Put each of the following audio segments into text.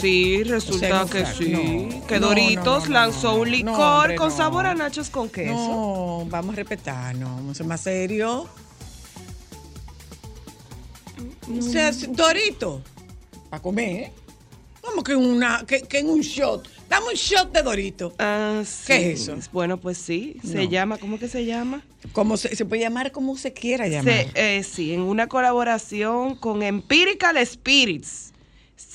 Sí, resulta O sea, no, que sí. no. que Doritos no, no, lanzó un licor hombre, con sabor a nachos con queso. No, vamos a respetarnos, vamos a ser más serios. O sea, si- Dorito, para comer, ¿eh? ¿Cómo que, una, que, que en un shot? Dame un shot de Dorito. Ah, sí. ¿Qué es eso? Bueno, pues sí. Se No. llama, ¿cómo que se llama? Como se, se puede llamar como se quiera llamar. Se- eh, sí, en una colaboración con Empirical Spirits.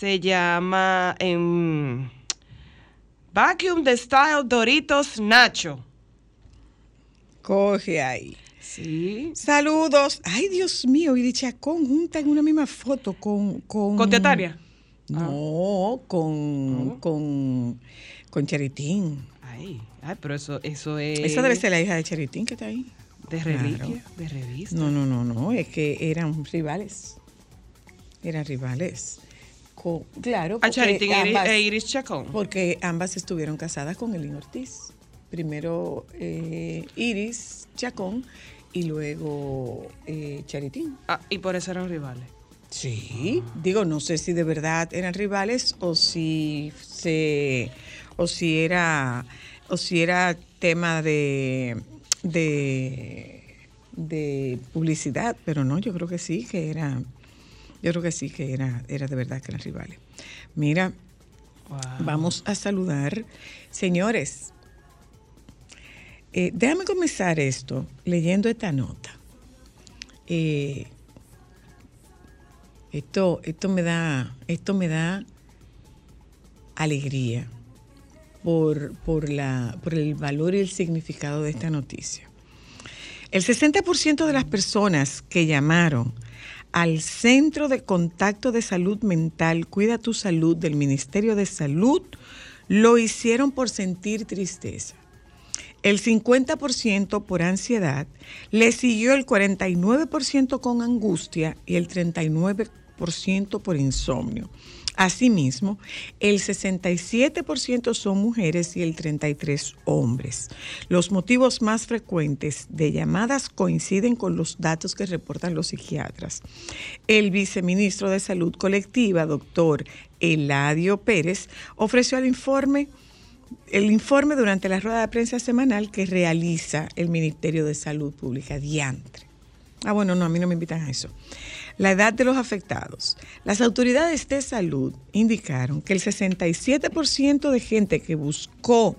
Se llama em, Vacuum de Style Doritos Nacho. Coge ahí. Sí. Saludos. Ay, Dios mío, y Chacón junta en una misma foto con... ¿Con, ¿Con tía Tania? No, con, con, con Charitín. Ay, ay, pero eso, eso es. Esa debe ser la hija de Charitín que está ahí. De reliquia, de revista. No, no, no, no, es que eran rivales. Eran rivales. Claro, A porque Charitín e Iris- ambas, e Iris Chacón. porque ambas estuvieron casadas con Elin Ortiz. Primero eh, Iris Chacón y luego eh, Charitín. Ah, y por eso eran rivales. Sí, digo, no sé si de verdad eran rivales o si se o si era o si era tema de de, de publicidad, pero no, yo creo que sí que era yo creo que sí que era era de verdad que eran rivales. Mira, vamos a saludar, señores. eh, déjame comenzar esto leyendo esta nota. Eh, esto, esto me da, esto me da alegría por, por, la, por el valor y el significado de esta noticia. El 60% de las personas que llamaron al Centro de Contacto de Salud Mental Cuida tu Salud del Ministerio de Salud lo hicieron por sentir tristeza. El 50% por ansiedad, le siguió el 49% con angustia y el 39% por insomnio. Asimismo, el 67% son mujeres y el 33% hombres. Los motivos más frecuentes de llamadas coinciden con los datos que reportan los psiquiatras. El viceministro de Salud Colectiva, doctor Eladio Pérez, ofreció el informe el informe durante la rueda de prensa semanal que realiza el Ministerio de Salud Pública, diantre. Ah, bueno, no, a mí no me invitan a eso. La edad de los afectados. Las autoridades de salud indicaron que el 67% de gente que buscó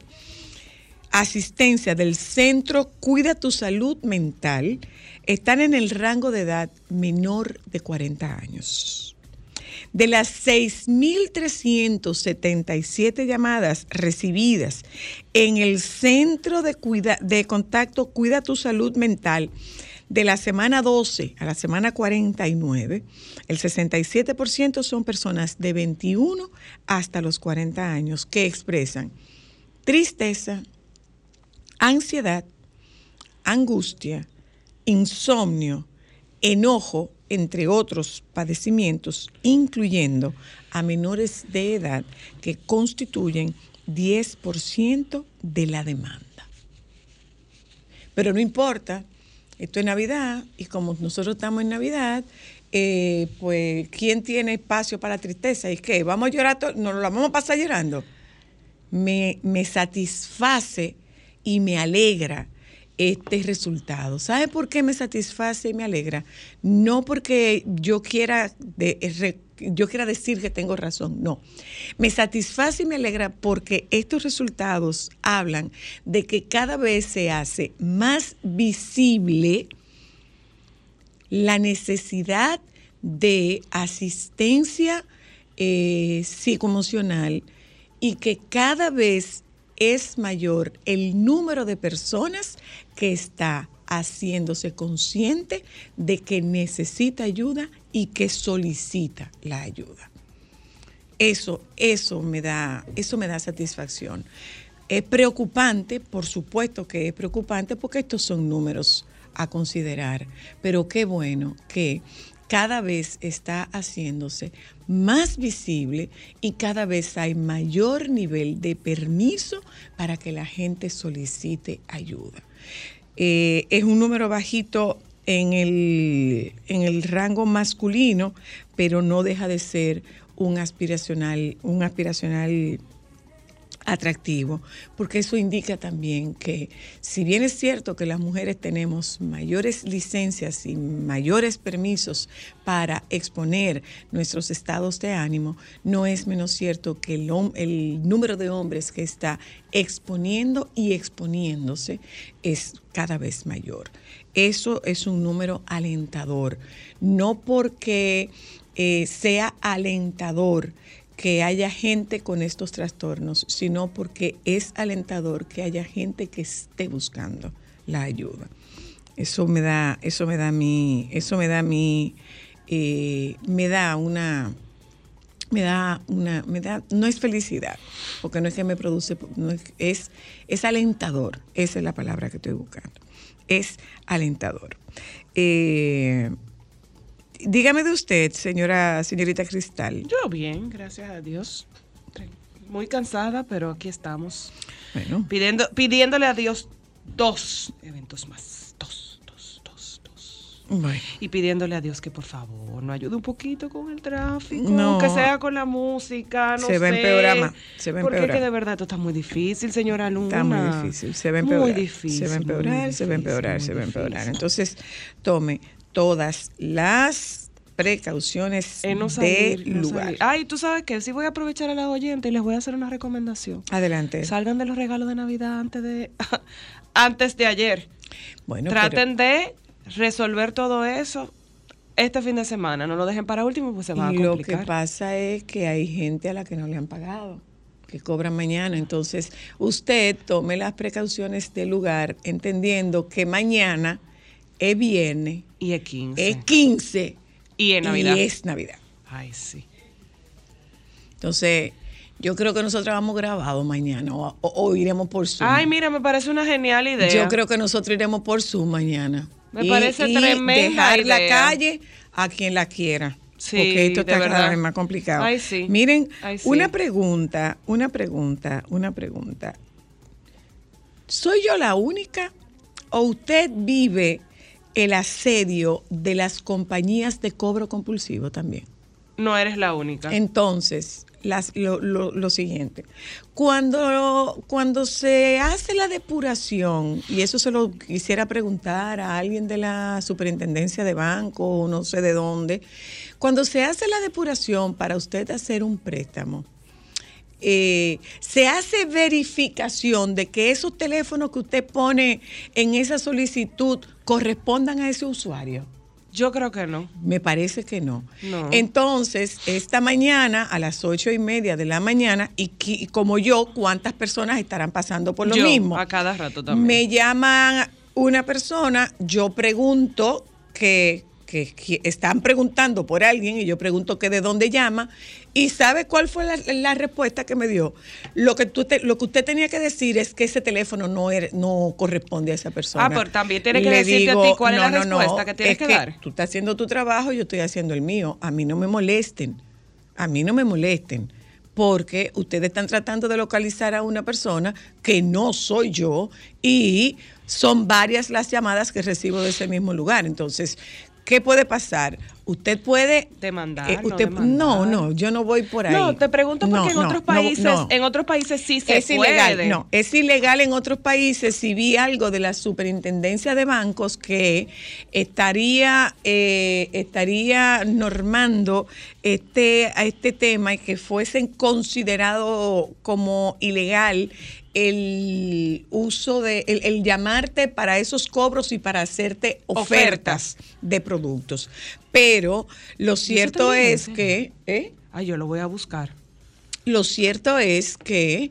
asistencia del centro Cuida tu Salud Mental están en el rango de edad menor de 40 años. De las 6.377 llamadas recibidas en el Centro de, Cuida- de Contacto Cuida tu Salud Mental de la semana 12 a la semana 49, el 67% son personas de 21 hasta los 40 años que expresan tristeza, ansiedad, angustia, insomnio, enojo, entre otros padecimientos, incluyendo a menores de edad que constituyen 10% de la demanda. Pero no importa, esto es Navidad y como nosotros estamos en Navidad, eh, pues ¿quién tiene espacio para tristeza? ¿Y qué? ¿Vamos a llorar? ¿Nos la vamos a pasar llorando? me, me satisface y me alegra este resultado. ¿Sabe por qué me satisface y me alegra? No porque yo quiera, de- yo quiera decir que tengo razón, no. Me satisface y me alegra porque estos resultados hablan de que cada vez se hace más visible la necesidad de asistencia eh, psicoemocional y que cada vez es mayor el número de personas que está haciéndose consciente de que necesita ayuda y que solicita la ayuda. Eso, eso me da, eso me da satisfacción. Es preocupante, por supuesto que es preocupante, porque estos son números a considerar, pero qué bueno que cada vez está haciéndose más visible y cada vez hay mayor nivel de permiso para que la gente solicite ayuda. Eh, es un número bajito en el, en el rango masculino, pero no deja de ser un aspiracional, un aspiracional atractivo, porque eso indica también que si bien es cierto que las mujeres tenemos mayores licencias y mayores permisos para exponer nuestros estados de ánimo, no es menos cierto que el, el número de hombres que está exponiendo y exponiéndose es cada vez mayor. Eso es un número alentador, no porque eh, sea alentador que haya gente con estos trastornos, sino porque es alentador que haya gente que esté buscando la ayuda. Eso me da, eso me da mi, eso me da mi, eh, me da una, me da una, me da, no es felicidad, porque no es que me produce, es, es, alentador, esa es la palabra que estoy buscando, es alentador. Eh, dígame de usted, señora, señorita Cristal. Yo bien, gracias a Dios. Muy cansada, pero aquí estamos. Bueno. Pidiendo, pidiéndole a Dios dos eventos más. Y pidiéndole a Dios que por favor nos ayude un poquito con el tráfico, no. que sea con la música, no se va a empeorar más. Se va a empeorar. Porque de verdad esto está muy difícil, señora Luna. Está muy difícil, se va a empeorar. Muy difícil. Se va a empeorar, se va a empeorar, se va a empeorar. Entonces, tome todas las precauciones de lugar. Ay, tú sabes que sí voy a aprovechar a la oyente y les voy a hacer una recomendación. Adelante. Salgan de los regalos de Navidad antes de antes de ayer. Bueno, traten de resolver todo eso este fin de semana. No lo dejen para último, pues se va a complicar. Lo que pasa es que hay gente a la que no le han pagado que cobran mañana. Entonces, usted tome las precauciones del lugar, entendiendo que mañana es viernes y es 15. Es 15. Y es Navidad. Y es Navidad. Ay, sí. Entonces, yo creo que nosotros vamos grabado mañana o, iremos por Zoom. Ay, mira, me parece una genial idea. Yo creo que nosotros iremos por Zoom mañana. Me parece tremenda dejar la calle a quien la quiera. Sí, porque esto está cada vez más complicado. Ay, sí. Miren, una pregunta, una pregunta, una pregunta. ¿Soy yo la única o usted vive el asedio de las compañías de cobro compulsivo también. No eres la única. Entonces, lo, siguiente, cuando, cuando se hace la depuración, y eso se lo quisiera preguntar a alguien de la superintendencia de banco o no sé de dónde, cuando se hace la depuración para usted hacer un préstamo, eh, se hace verificación de que esos teléfonos que usted pone en esa solicitud correspondan a ese usuario? Yo creo que no. Me parece que no. Entonces, esta mañana a las ocho y media de la mañana, y, como yo, ¿cuántas personas estarán pasando por lo mismo? A cada rato también. Me llaman una persona, yo pregunto que, que, están preguntando por alguien y yo pregunto que de dónde llama y sabe cuál fue la, respuesta que me dio. Lo que, tú lo que usted tenía que decir es que ese teléfono no, no corresponde a esa persona. Ah, pero también tiene que decirte a ti cuál es la respuesta que tienes que, dar. Tú estás haciendo tu trabajo, yo estoy haciendo el mío. A mí no me molesten. A mí no me molesten porque ustedes están tratando de localizar a una persona que no soy yo y son varias las llamadas que recibo de ese mismo lugar. Entonces, ¿Qué puede pasar? Usted puede demandar, eh, usted, no, no, yo no voy por ahí. No, te pregunto porque en otros países, en otros países sí se es ilegal. No, es ilegal en otros países. Si vi algo de la Superintendencia de Bancos que estaría eh, estaría normando este a este tema y que fuesen considerado como ilegal el uso de, el, llamarte para esos cobros y para hacerte ofertas, de productos. Pero lo cierto es que... ¿eh? Ay, yo lo voy a buscar. Lo cierto es que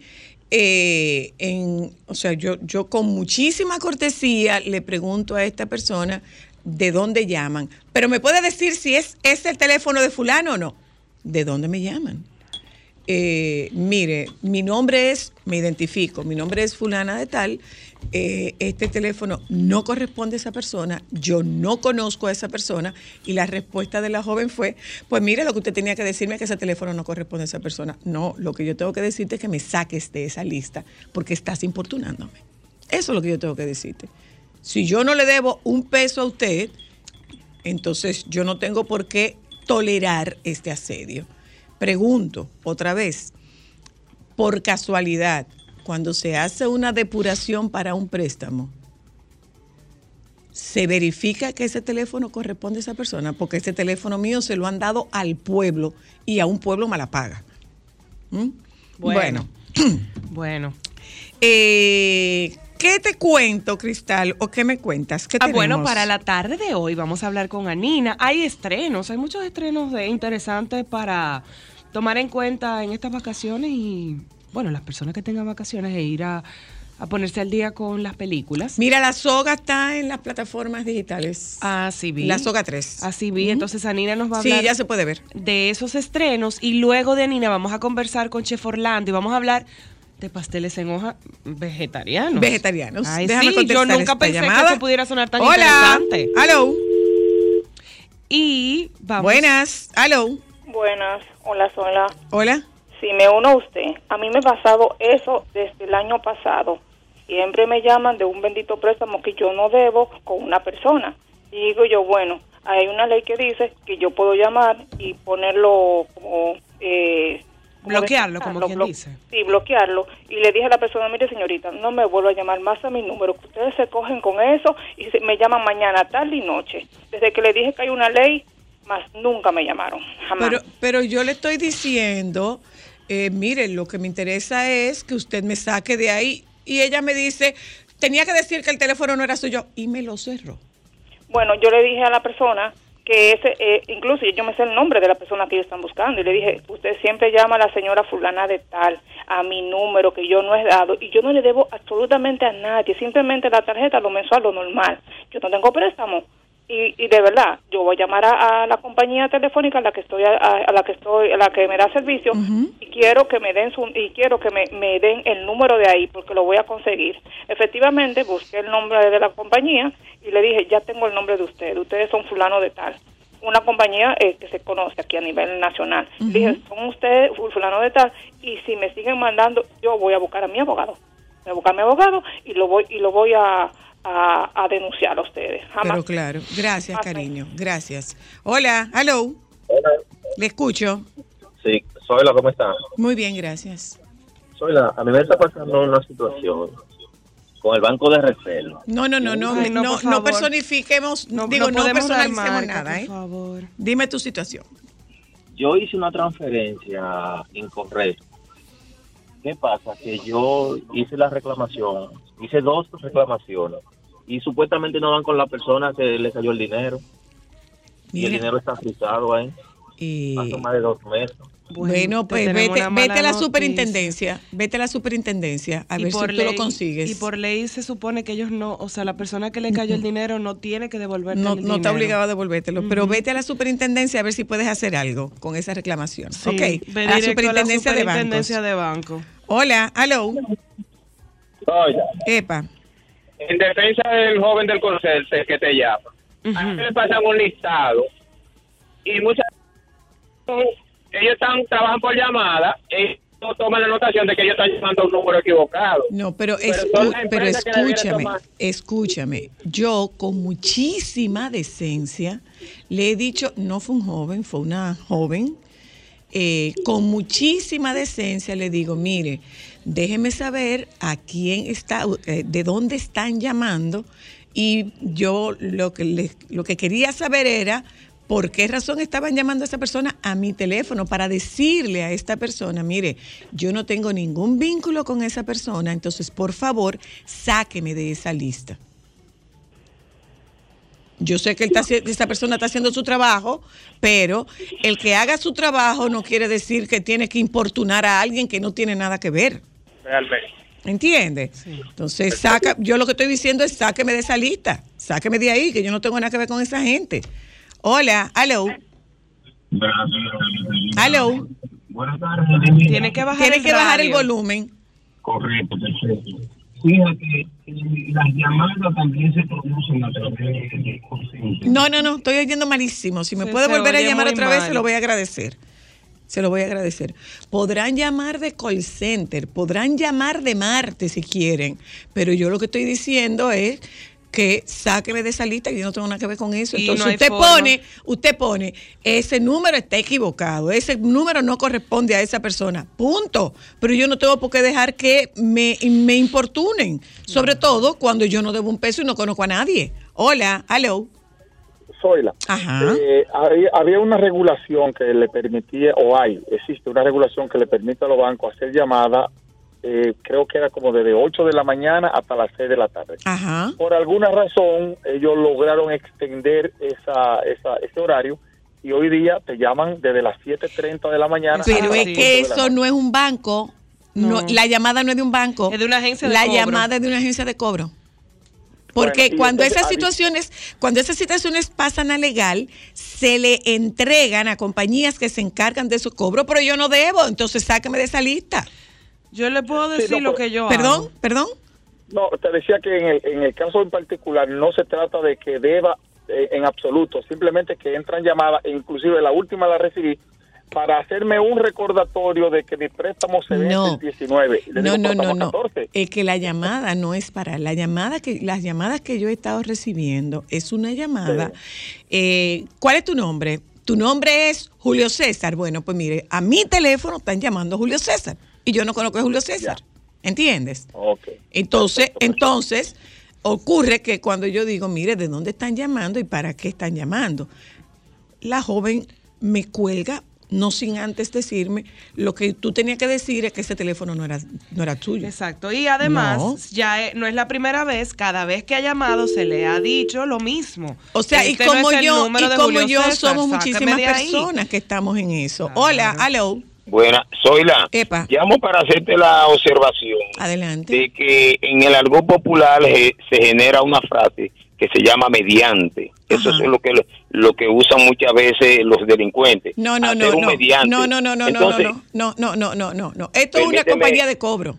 eh, en, o sea, yo, yo con muchísima cortesía le pregunto a esta persona de dónde llaman, pero me puede decir si es, es el teléfono de fulano o no. ¿De dónde me llaman? Eh, mire, mi nombre es, me identifico, mi nombre es fulana de tal, eh, este teléfono no corresponde a esa persona, yo no conozco a esa persona y la respuesta de la joven fue, pues mire, lo que usted tenía que decirme es que ese teléfono no corresponde a esa persona. No, lo que yo tengo que decirte es que me saques de esa lista porque estás importunándome. Eso es lo que yo tengo que decirte. Si yo no le debo un peso a usted, entonces yo no tengo por qué tolerar este asedio. Pregunto otra vez, por casualidad, cuando se hace una depuración para un préstamo, se verifica que ese teléfono corresponde a esa persona, porque ese teléfono mío se lo han dado al pueblo y a un pueblo malapaga. ¿Mm? Bueno. Bueno. Eh, ¿Qué te cuento, Cristal? ¿O qué me cuentas? ¿Qué ah, bueno, para la tarde de hoy vamos a hablar con Anina. Hay estrenos, hay muchos estrenos de, interesantes para tomar en cuenta en estas vacaciones y, bueno, las personas que tengan vacaciones e ir a a ponerse al día con las películas. Mira, la soga está en las plataformas digitales. Así vi. La soga 3. Así vi. Entonces Anina nos va a hablar. Sí, ya se puede ver. De esos estrenos. Y luego de Anina vamos a conversar con Chef Orlando y vamos a hablar de pasteles en hoja vegetarianos. Vegetarianos. Ay, sí, yo nunca pensé que eso pudiera sonar tan Hola. interesante. Hello. Y vamos. Buenas. Hello. Buenas. Hola, hola. Hola. Si me uno a usted, a mí me ha pasado eso desde el año pasado siempre me llaman de un bendito préstamo que yo no debo con una persona. Y digo yo, bueno, hay una ley que dice que yo puedo llamar y ponerlo como... Eh, bloquearlo, como quien dice. Sí, bloquearlo. Y le dije a la persona, mire señorita, no me vuelva a llamar más a mi número, que ustedes se cogen con eso y me llaman mañana, tarde y noche. Desde que le dije que hay una ley, más nunca me llamaron, jamás. Pero, pero yo le estoy diciendo, eh, mire, lo que me interesa es que usted me saque de ahí y ella me dice, tenía que decir que el teléfono no era suyo y me lo cerró. Bueno, yo le dije a la persona que ese, eh, incluso yo me sé el nombre de la persona que ellos están buscando y le dije, usted siempre llama a la señora fulana de tal, a mi número que yo no he dado y yo no le debo absolutamente a nadie, simplemente la tarjeta, lo mensual, lo normal. Yo no tengo préstamo y, de verdad yo voy a llamar a, la compañía telefónica a la que estoy a, la que estoy a la que me da servicio y quiero que me den su y quiero que me, me, den el número de ahí porque lo voy a conseguir. Efectivamente busqué el nombre de la compañía y le dije ya tengo el nombre de usted ustedes son fulano de tal una compañía eh, que se conoce aquí a nivel nacional. Dije son ustedes fulano de tal y si me siguen mandando yo voy a buscar a mi abogado voy a buscar a mi abogado y lo voy y lo voy a a, denunciar a ustedes. Pero claro, gracias, cariño, gracias. Hola, hello. Hola. Le escucho. Sí, Soyla, ¿cómo está? Muy bien, gracias. Soyla, a mí me está pasando una situación con el banco de reserva. No, no, no, no, no, no, personifiquemos, no, digo, no, personalicemos nada, ¿eh? Por favor. Dime tu situación. Yo hice una transferencia incorrecta. ¿Qué pasa? Que yo hice la reclamación hice dos reclamaciones y supuestamente no van con la persona que le cayó el dinero. Y el dinero está frisado ahí. Hace más de dos meses. Bueno, pues vete, vete a la superintendencia, vete a la superintendencia a ver si tú lo consigues. Y por ley se supone que ellos no, o sea, la persona que le cayó el dinero no tiene que devolverte no, el dinero. No está obligado a devolvértelo, pero vete a la superintendencia a ver si puedes hacer algo con esa reclamación. Sí, ok, a la superintendencia, de, banco. Hola, hello. Oye. Epa. En defensa del joven del conserje que te llama. A mí le pasan un listado y muchas ellos están trabajan por llamada y no toman la anotación de que ellos están llamando a un número equivocado. No, pero, pero escúchame, escúchame. Yo con muchísima decencia le he dicho, no fue un joven, fue una joven, eh, con muchísima decencia le digo, mire, déjeme saber a quién está, eh, de dónde están llamando. Y yo lo que, lo que quería saber era por qué razón estaban llamando a esa persona a mi teléfono para decirle a esta persona, mire, yo no tengo ningún vínculo con esa persona, entonces por favor, sáqueme de esa lista. Yo sé que esta persona está haciendo su trabajo, pero el que haga su trabajo no quiere decir que tiene que importunar a alguien que no tiene nada que ver realmente. ¿Entiendes? Entonces, saca, yo lo que estoy diciendo es sáqueme de esa lista, sáqueme de ahí, que yo no tengo nada que ver con esa gente. Hola, hello. Hello. Tiene que bajar, el, que bajar el volumen. Correcto, perfecto. Fíjate, las llamadas también se producen a través de No, no, no, estoy oyendo malísimo. Si me puede volver a llamar otra vez, se lo voy a agradecer se lo voy a agradecer. Podrán llamar de call center, podrán llamar de Marte si quieren, pero yo lo que estoy diciendo es que sáqueme de esa lista, yo no tengo nada que ver con eso. Entonces usted pone, usted pone, ese número está equivocado, ese número no corresponde a esa persona, punto. Pero yo no tengo por qué dejar que me, me importunen, sobre todo cuando yo no debo un peso y no conozco a nadie. Hola, hello. Soy la. Eh, había, una regulación que le permitía, o hay, existe una regulación que le permite a los bancos hacer llamadas eh, creo que era como desde 8 de la mañana hasta las 6 de la tarde. Por alguna razón, ellos lograron extender esa, esa, ese horario y hoy día te llaman desde las 7.30 de la mañana. Pero es que eso no es un banco. No. la llamada no es de un banco. Es de una agencia de la cobro. La llamada es de una agencia de cobro. Porque cuando esas situaciones, cuando esas situaciones pasan a legal, se le entregan a compañías que se encargan de su cobro, pero yo no debo, entonces sáqueme de esa lista. Yo le puedo decir lo que yo ¿Perdón? ¿Perdón? No, te decía que en el, en el caso en particular no se trata de que deba eh, en absoluto, simplemente que entran llamadas, e inclusive la última la recibí, para hacerme un recordatorio de que mi préstamo se vence el 19. no, no, no, no. Es que la llamada no es para la llamada que las llamadas que yo he estado recibiendo es una llamada. Eh, ¿Cuál es tu nombre? Tu nombre es Julio César. Bueno, pues mire, a mi teléfono están llamando Julio César y yo no conozco a Julio César. ¿Entiendes? Entonces, entonces ocurre que cuando yo digo, mire, ¿de dónde están llamando y para qué están llamando? La joven me cuelga no sin antes decirme lo que tú tenías que decir es que ese teléfono no era no era tuyo. Exacto. Y además, ya no es la primera vez, cada vez que ha llamado se le ha dicho lo mismo. O sea, y este como yo, y como yo somos muchísimas personas que estamos en eso. Hola, hello. Buena, soy la. Epa. Llamo para hacerte la observación. Adelante. De que en el argot popular se, se genera una frase que se llama mediante. Eso Ajá. es lo que lo que usan muchas veces los delincuentes. No, no, Hacer no, no. Mediante. no. No, no, no, Entonces, no, no, no, no, no, no. Esto es una compañía de cobro.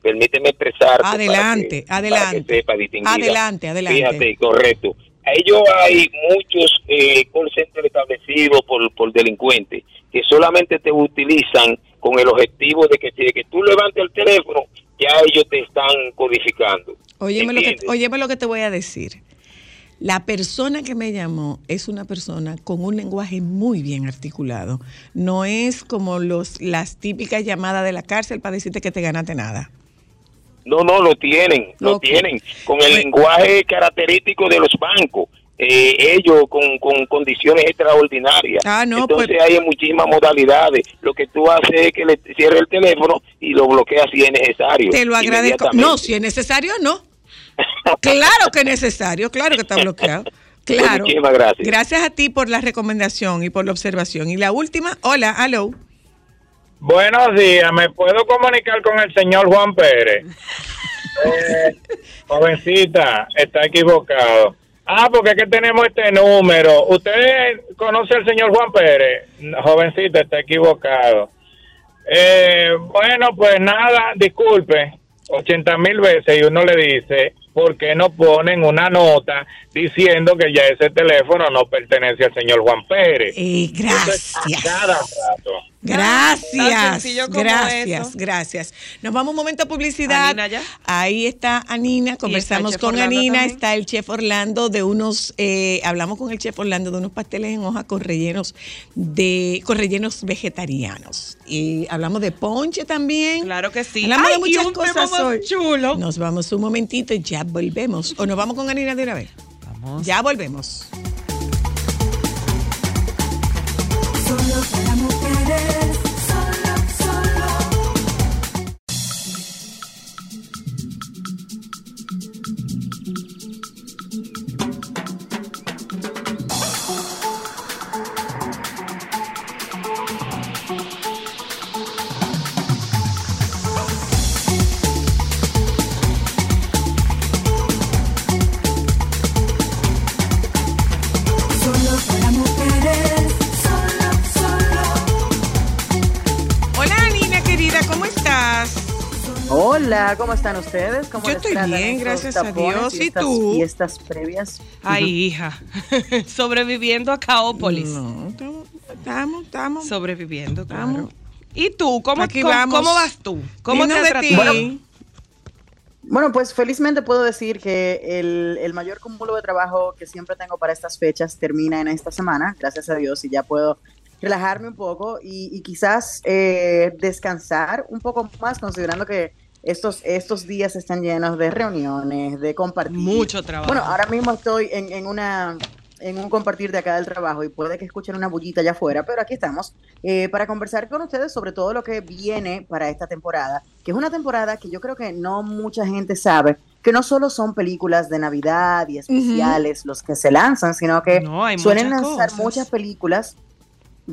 Permíteme expresar. Adelante, para que, adelante. Para que sepa adelante, adelante. Fíjate, correcto. A ellos hay muchos eh, call centers establecidos por, por delincuentes que solamente te utilizan con el objetivo de que, que tú levantes el teléfono, ya ellos te están codificando. Óyeme lo, que, óyeme lo que te voy a decir. La persona que me llamó es una persona con un lenguaje muy bien articulado. No es como los, las típicas llamadas de la cárcel para decirte que te ganaste nada. No, no, lo tienen, lo tienen, con el lenguaje característico de los bancos. Eh, ellos con, con, condiciones extraordinarias. Ah, no, Entonces pues- hay muchísimas modalidades. Lo que tú haces es que le cierre el teléfono y lo bloqueas si es necesario. Te lo agradezco. No, si es necesario, no. claro que es necesario, claro que está bloqueado. Pues muchísimas gracias. Gracias a ti por la recomendación y por la observación. Y la última, hola, hello. Buenos días, ¿me puedo comunicar con el señor Juan Pérez? Eh, jovencita, está equivocado. Ah, porque que tenemos este número. ¿Usted conoce al señor Juan Pérez? Jovencita, está equivocado. Eh, bueno, pues nada, disculpe, 80 mil veces y uno le dice, ¿por qué no ponen una nota diciendo que ya ese teléfono no pertenece al señor Juan Pérez? Y gracias. cada rato. Gracias, gracias, gracias. Nos vamos un momento a publicidad. Ahí está Anina, conversamos con Anina, está el chef Orlando de unos, eh, hablamos con el chef Orlando de unos pasteles en hoja con rellenos de, con rellenos vegetarianos. Y hablamos de ponche también. Claro que sí. Hablamos de muchas cosas hoy. Chulo. Nos vamos un momentito y ya volvemos. O nos vamos con Anina de una vez. Vamos. Ya volvemos. Hola, ¿cómo están ustedes? ¿Cómo Yo estoy bien, gracias a Dios. ¿Y, tú? Fiestas previas. Ay, hija, sobreviviendo a Caópolis. No, estamos, estamos. Sobreviviendo, claro. ¿Y tú? ¿Cómo, cómo, vas tú? ¿Cómo te has Bueno, Bueno, pues felizmente puedo decir que el, mayor cúmulo de trabajo que siempre tengo para estas fechas termina en esta semana, gracias a Dios, y ya puedo relajarme un poco y, quizás eh, descansar un poco más, considerando que estos, estos días están llenos de reuniones, de compartir. Mucho trabajo. Bueno, ahora mismo estoy en, en una en un compartir de acá del trabajo y puede que escuchen una bullita allá afuera, pero aquí estamos eh, para conversar con ustedes sobre todo lo que viene para esta temporada, que es una temporada que yo creo que no mucha gente sabe, que no solo son películas de Navidad y especiales los que se lanzan, sino que suelen lanzar muchas películas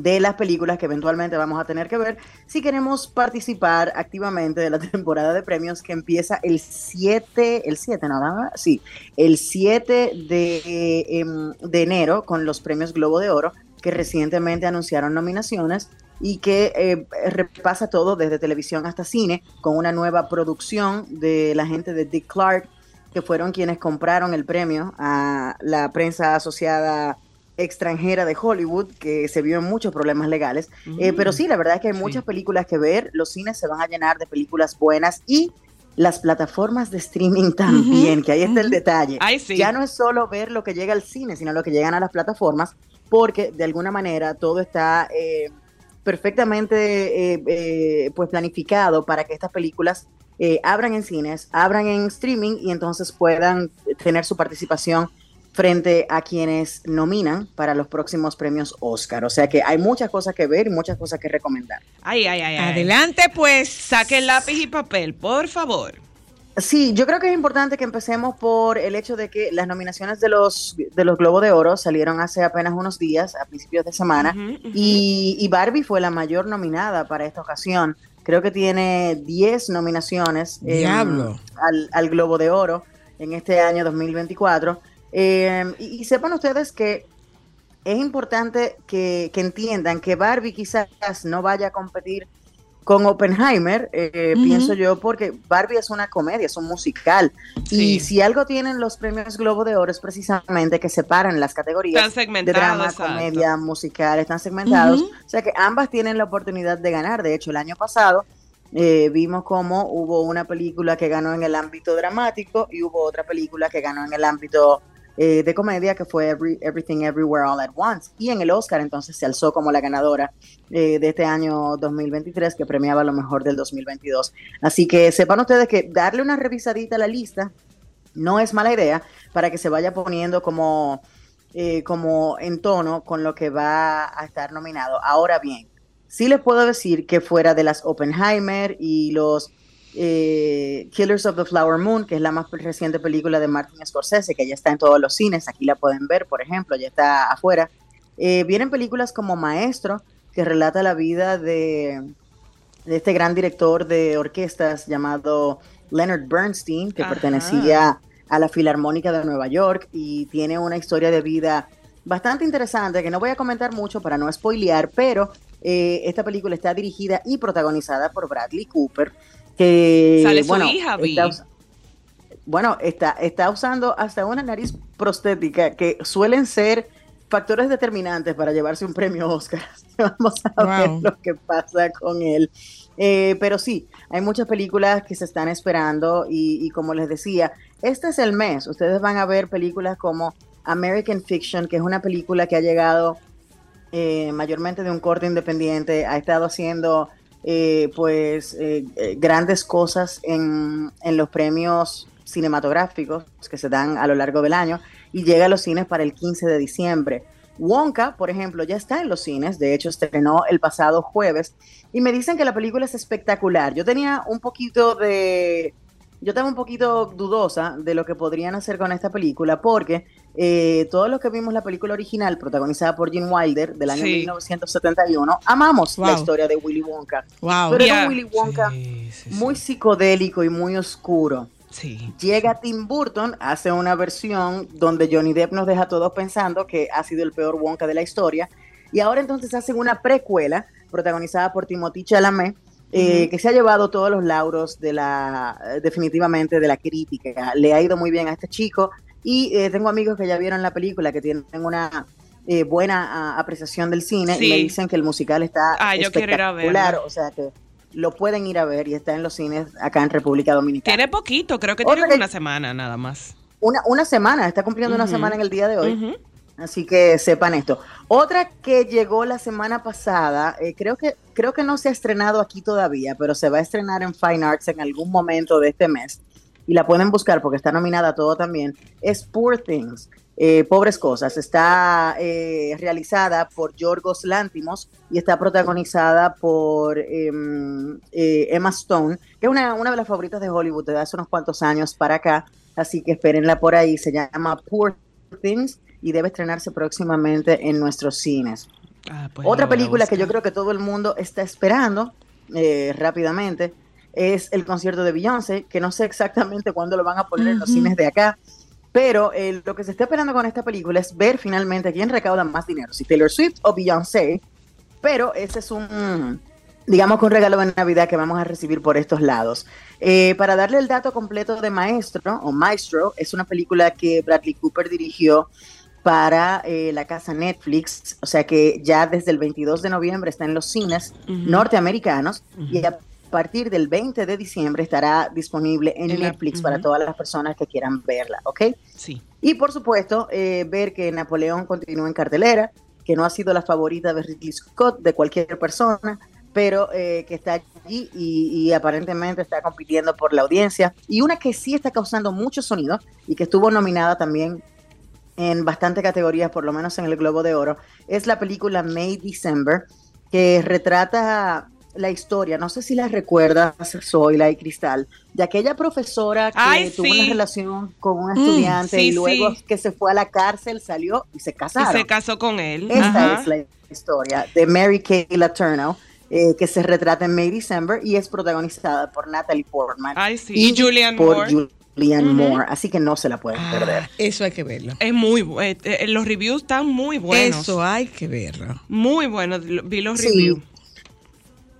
de las películas que eventualmente vamos a tener que ver si queremos participar activamente de la temporada de premios que empieza el 7, el 7 nada sí, el 7 de, em, de enero con los premios Globo de Oro que recientemente anunciaron nominaciones y que eh, repasa todo desde televisión hasta cine con una nueva producción de la gente de Dick Clark que fueron quienes compraron el premio a la prensa asociada extranjera de Hollywood que se vio en muchos problemas legales. Eh, pero sí, la verdad es que hay muchas películas que ver, los cines se van a llenar de películas buenas y las plataformas de streaming también, que ahí está el detalle. Ya no es solo ver lo que llega al cine, sino lo que llegan a las plataformas, porque de alguna manera todo está eh, perfectamente eh, pues planificado para que estas películas abran en cines, abran en streaming y entonces puedan tener su participación frente a quienes nominan para los próximos premios Oscar. O sea que hay muchas cosas que ver y muchas cosas que recomendar. Ay, ay, ay. Adelante, pues. Saque lápiz y papel, por favor. Sí, yo creo que es importante que empecemos por el hecho de que las nominaciones de los de los Globos de Oro salieron hace apenas unos días, a principios de semana, Y, Barbie fue la mayor nominada para esta ocasión. Creo que tiene 10 nominaciones al, al Globo de Oro en este año 2024. Eh, y, sepan ustedes que es importante que, entiendan que Barbie quizás no vaya a competir con Oppenheimer, eh, pienso yo, porque Barbie es una comedia, es un musical. Y si algo tienen los premios Globo de Oro es precisamente que separan las categorías de drama, comedia, musical, están segmentados. O sea que ambas tienen la oportunidad de ganar. De hecho, el año pasado eh, vimos cómo hubo una película que ganó en el ámbito dramático y hubo otra película que ganó en el ámbito eh, de comedia que fue Everything Everywhere All at Once. Y en el Oscar entonces se alzó como la ganadora eh, de este año 2023 que premiaba lo mejor del 2022. Así que sepan ustedes que darle una revisadita a la lista no es mala idea para que se vaya poniendo como, eh, como en tono con lo que va a estar nominado. Ahora bien, sí les puedo decir que fuera de las Oppenheimer y los eh, Killers of the Flower Moon, que es la más reciente película de Martin Scorsese, que ya está en todos los cines, aquí la pueden ver, por ejemplo, ya está afuera. Eh, vienen películas como Maestro, que relata la vida de, este gran director de orquestas llamado Leonard Bernstein, que pertenecía a la Filarmónica de Nueva York y tiene una historia de vida bastante interesante que no voy a comentar mucho para no spoilear, pero eh, esta película está dirigida y protagonizada por Bradley Cooper, que Sale bueno, su hija, está, bueno, está, está usando hasta una nariz prostética que suelen ser factores determinantes para llevarse un premio Oscar. Vamos a ver lo que pasa con él. Eh, pero sí, hay muchas películas que se están esperando y, como les decía, este es el mes. Ustedes van a ver películas como American Fiction, que es una película que ha llegado eh, mayormente de un corte independiente, ha estado haciendo eh, pues eh, eh, grandes cosas en, en, los premios cinematográficos que se dan a lo largo del año y llega a los cines para el 15 de diciembre. Wonka, por ejemplo, ya está en los cines, de hecho estrenó el pasado jueves y me dicen que la película es espectacular. Yo tenía un poquito de, yo estaba un poquito dudosa de lo que podrían hacer con esta película porque eh, todos los que vimos la película original, protagonizada por Gene Wilder, del año 1971, amamos la historia de Willy Wonka. Pero era un Willy Wonka muy psicodélico y muy oscuro. Llega Tim Burton, hace una versión donde Johnny Depp nos deja todos pensando que ha sido el peor Wonka de la historia. Y ahora entonces hacen una precuela protagonizada por Timothy Chalamet, eh, que se ha llevado todos los lauros de la, definitivamente de la crítica. Le ha ido muy bien a este chico, y eh, tengo amigos que ya vieron la película, que tienen una eh, buena apreciación del cine y me dicen que el musical está ah, espectacular. o sea que lo pueden ir a ver y está en los cines acá en República Dominicana. Tiene poquito, creo que tiene una semana nada más. Una, una semana, está cumpliendo una semana en el día de hoy. Así que sepan esto. Otra que llegó la semana pasada, eh, creo, que, creo que no se ha estrenado aquí todavía, pero se va a estrenar en Fine Arts en algún momento de este mes. Y la pueden buscar porque está nominada todo también. Es Poor Things. Eh, Pobres Cosas. Está eh, realizada por Yorgos Lántimos y está protagonizada por em, eh, Emma Stone, que es una, una, de las favoritas de Hollywood de hace unos cuantos años para acá, así que espérenla por ahí. Se llama Poor Things y debe estrenarse próximamente en nuestros cines. Ah, pues Otra película que yo creo que todo el mundo está esperando rápidamente es el concierto de Beyoncé, que no sé exactamente cuándo lo van a poner en los cines de acá, pero eh, lo que se está esperando con esta película es ver finalmente quién recauda más dinero, si Taylor Swift o Beyoncé. Pero ese es un, digamos un regalo de Navidad que vamos a recibir por estos lados. Eh, para darle el dato completo de Maestro o Maestro, es una película que Bradley Cooper dirigió para eh, la casa Netflix, o sea que ya desde el 22 de noviembre está en los cines norteamericanos y a partir del 20 de diciembre estará disponible en, Netflix para todas las personas que quieran verla, ¿ok? Sí. Y por supuesto, eh, ver que Napoleón continúa en cartelera, que no ha sido la favorita de Ridley Scott, de cualquier persona, pero eh, que está allí y, aparentemente está compitiendo por la audiencia. Y una que sí está causando mucho sonido y que estuvo nominada también en bastantes categorías, por lo menos en el Globo de Oro, es la película May December, que retrata la historia, no sé si la recuerdas, Zoila y Cristal, de aquella profesora que tuvo una relación con un mm, estudiante y luego que se fue a la cárcel, salió y se casaron. Y se casó con él. Esta es la historia de Mary Kay Letourneau. Eh, que se retrata en May December y es protagonizada por Natalie Portman y, Julian Moore. Julian Moore, así que no se la pueden ah, perder. Eso hay que verlo. Es muy bueno. Eh, eh, los reviews están muy buenos. Eso hay que verlo. Muy bueno. Vi los reviews.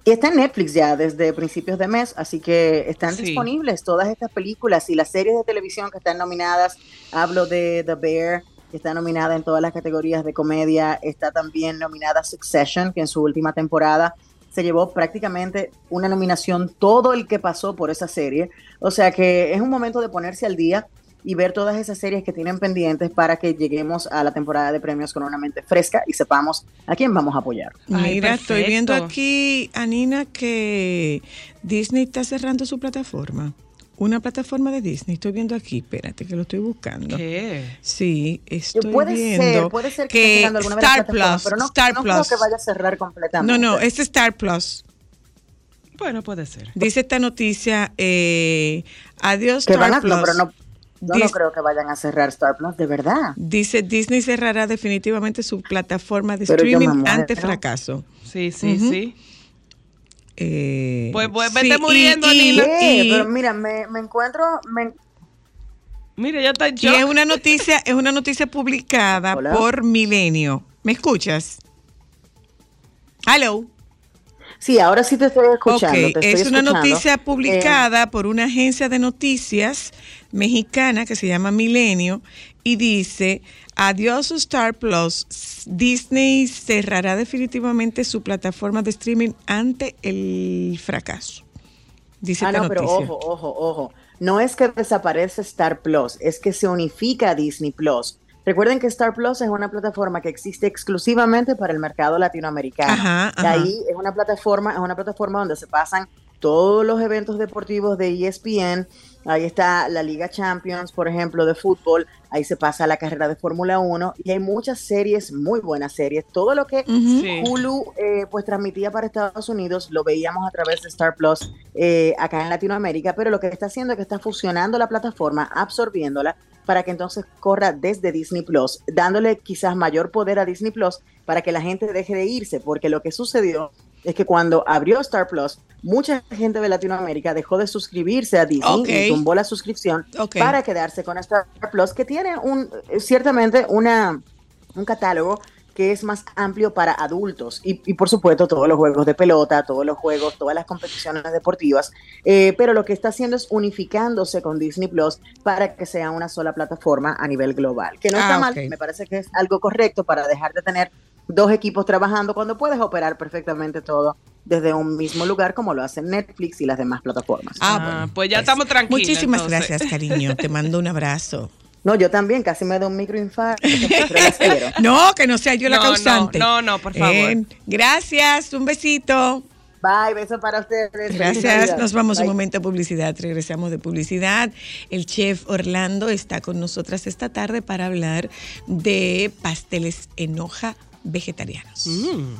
Y está en Netflix ya desde principios de mes, así que están disponibles todas estas películas y las series de televisión que están nominadas. Hablo de The Bear, que está nominada en todas las categorías de comedia. Está también nominada Succession, que en su última temporada se llevó prácticamente una nominación todo el que pasó por esa serie. O sea que es un momento de ponerse al día y ver todas esas series que tienen pendientes para que lleguemos a la temporada de premios con una mente fresca y sepamos a quién vamos a apoyar. Mira, estoy viendo aquí, Anina, que Disney está cerrando su plataforma. Una plataforma de Disney, estoy viendo aquí, espérate que lo estoy buscando. ¿Qué? Sí, estoy puede viendo ser, puede ser que, esté Star Plus, pero no, Star no Plus. creo que vaya a cerrar completamente. No, no, es Star Plus. Bueno, puede ser. Dice esta noticia, eh, adiós Star Plus. pero no, yo no creo que vayan a cerrar Star Plus, de verdad. Dice Disney cerrará definitivamente su plataforma de streaming ante fracaso. Sí, sí, sí. Eh, pues, pues vete muriendo, y, pero mira, me, encuentro. Me... Mira, ya está yo. Y es una noticia, es una noticia publicada por Milenio. ¿Me escuchas? Hello. Sí, ahora sí te estoy escuchando. es una noticia publicada por una agencia de noticias mexicana que se llama Milenio y dice, adiós Star Plus, Disney cerrará definitivamente su plataforma de streaming ante el fracaso. Dice ah, no, pero ojo, ojo, ojo. No es que desaparece Star Plus, es que se unifica Disney Plus. Recuerden que Star Plus es una plataforma que existe exclusivamente para el mercado latinoamericano. Ajá, ahí es una plataforma, es una plataforma donde se pasan todos los eventos deportivos de ESPN. Ahí está la Liga Champions, por ejemplo, de fútbol. Ahí se pasa la carrera de Fórmula 1 y hay muchas series, muy buenas series. Todo lo que Hulu eh, pues transmitía para Estados Unidos lo veíamos a través de Star Plus eh, acá en Latinoamérica, pero lo que está haciendo es que está fusionando la plataforma, absorbiéndola para que entonces corra desde Disney Plus, dándole quizás mayor poder a Disney Plus para que la gente deje de irse, porque lo que sucedió es que cuando abrió Star Plus, mucha gente de Latinoamérica dejó de suscribirse a Disney y tumbó la suscripción para quedarse con Star Plus, que tiene un ciertamente una un catálogo que es más amplio para adultos. Y, por supuesto todos los juegos de pelota, todos los juegos, todas las competiciones deportivas, eh, pero lo que está haciendo es unificándose con Disney Plus para que sea una sola plataforma a nivel global, que no está ah, mal, me parece que es algo correcto para dejar de tener dos equipos trabajando cuando puedes operar perfectamente todo desde un mismo lugar como lo hacen Netflix y las demás plataformas. Ah, bueno, pues ya estamos tranquilos. Muchísimas gracias, cariño. Te mando un abrazo. No, yo también, casi me da un microinfarto. no, que no sea yo la causante. No, no, por favor. gracias, un besito. Bye, beso para ustedes. Gracias. Nos vamos un momento a publicidad. Regresamos de publicidad. El chef Orlando está con nosotras esta tarde para hablar de pasteles en hoja vegetarianos. Mm.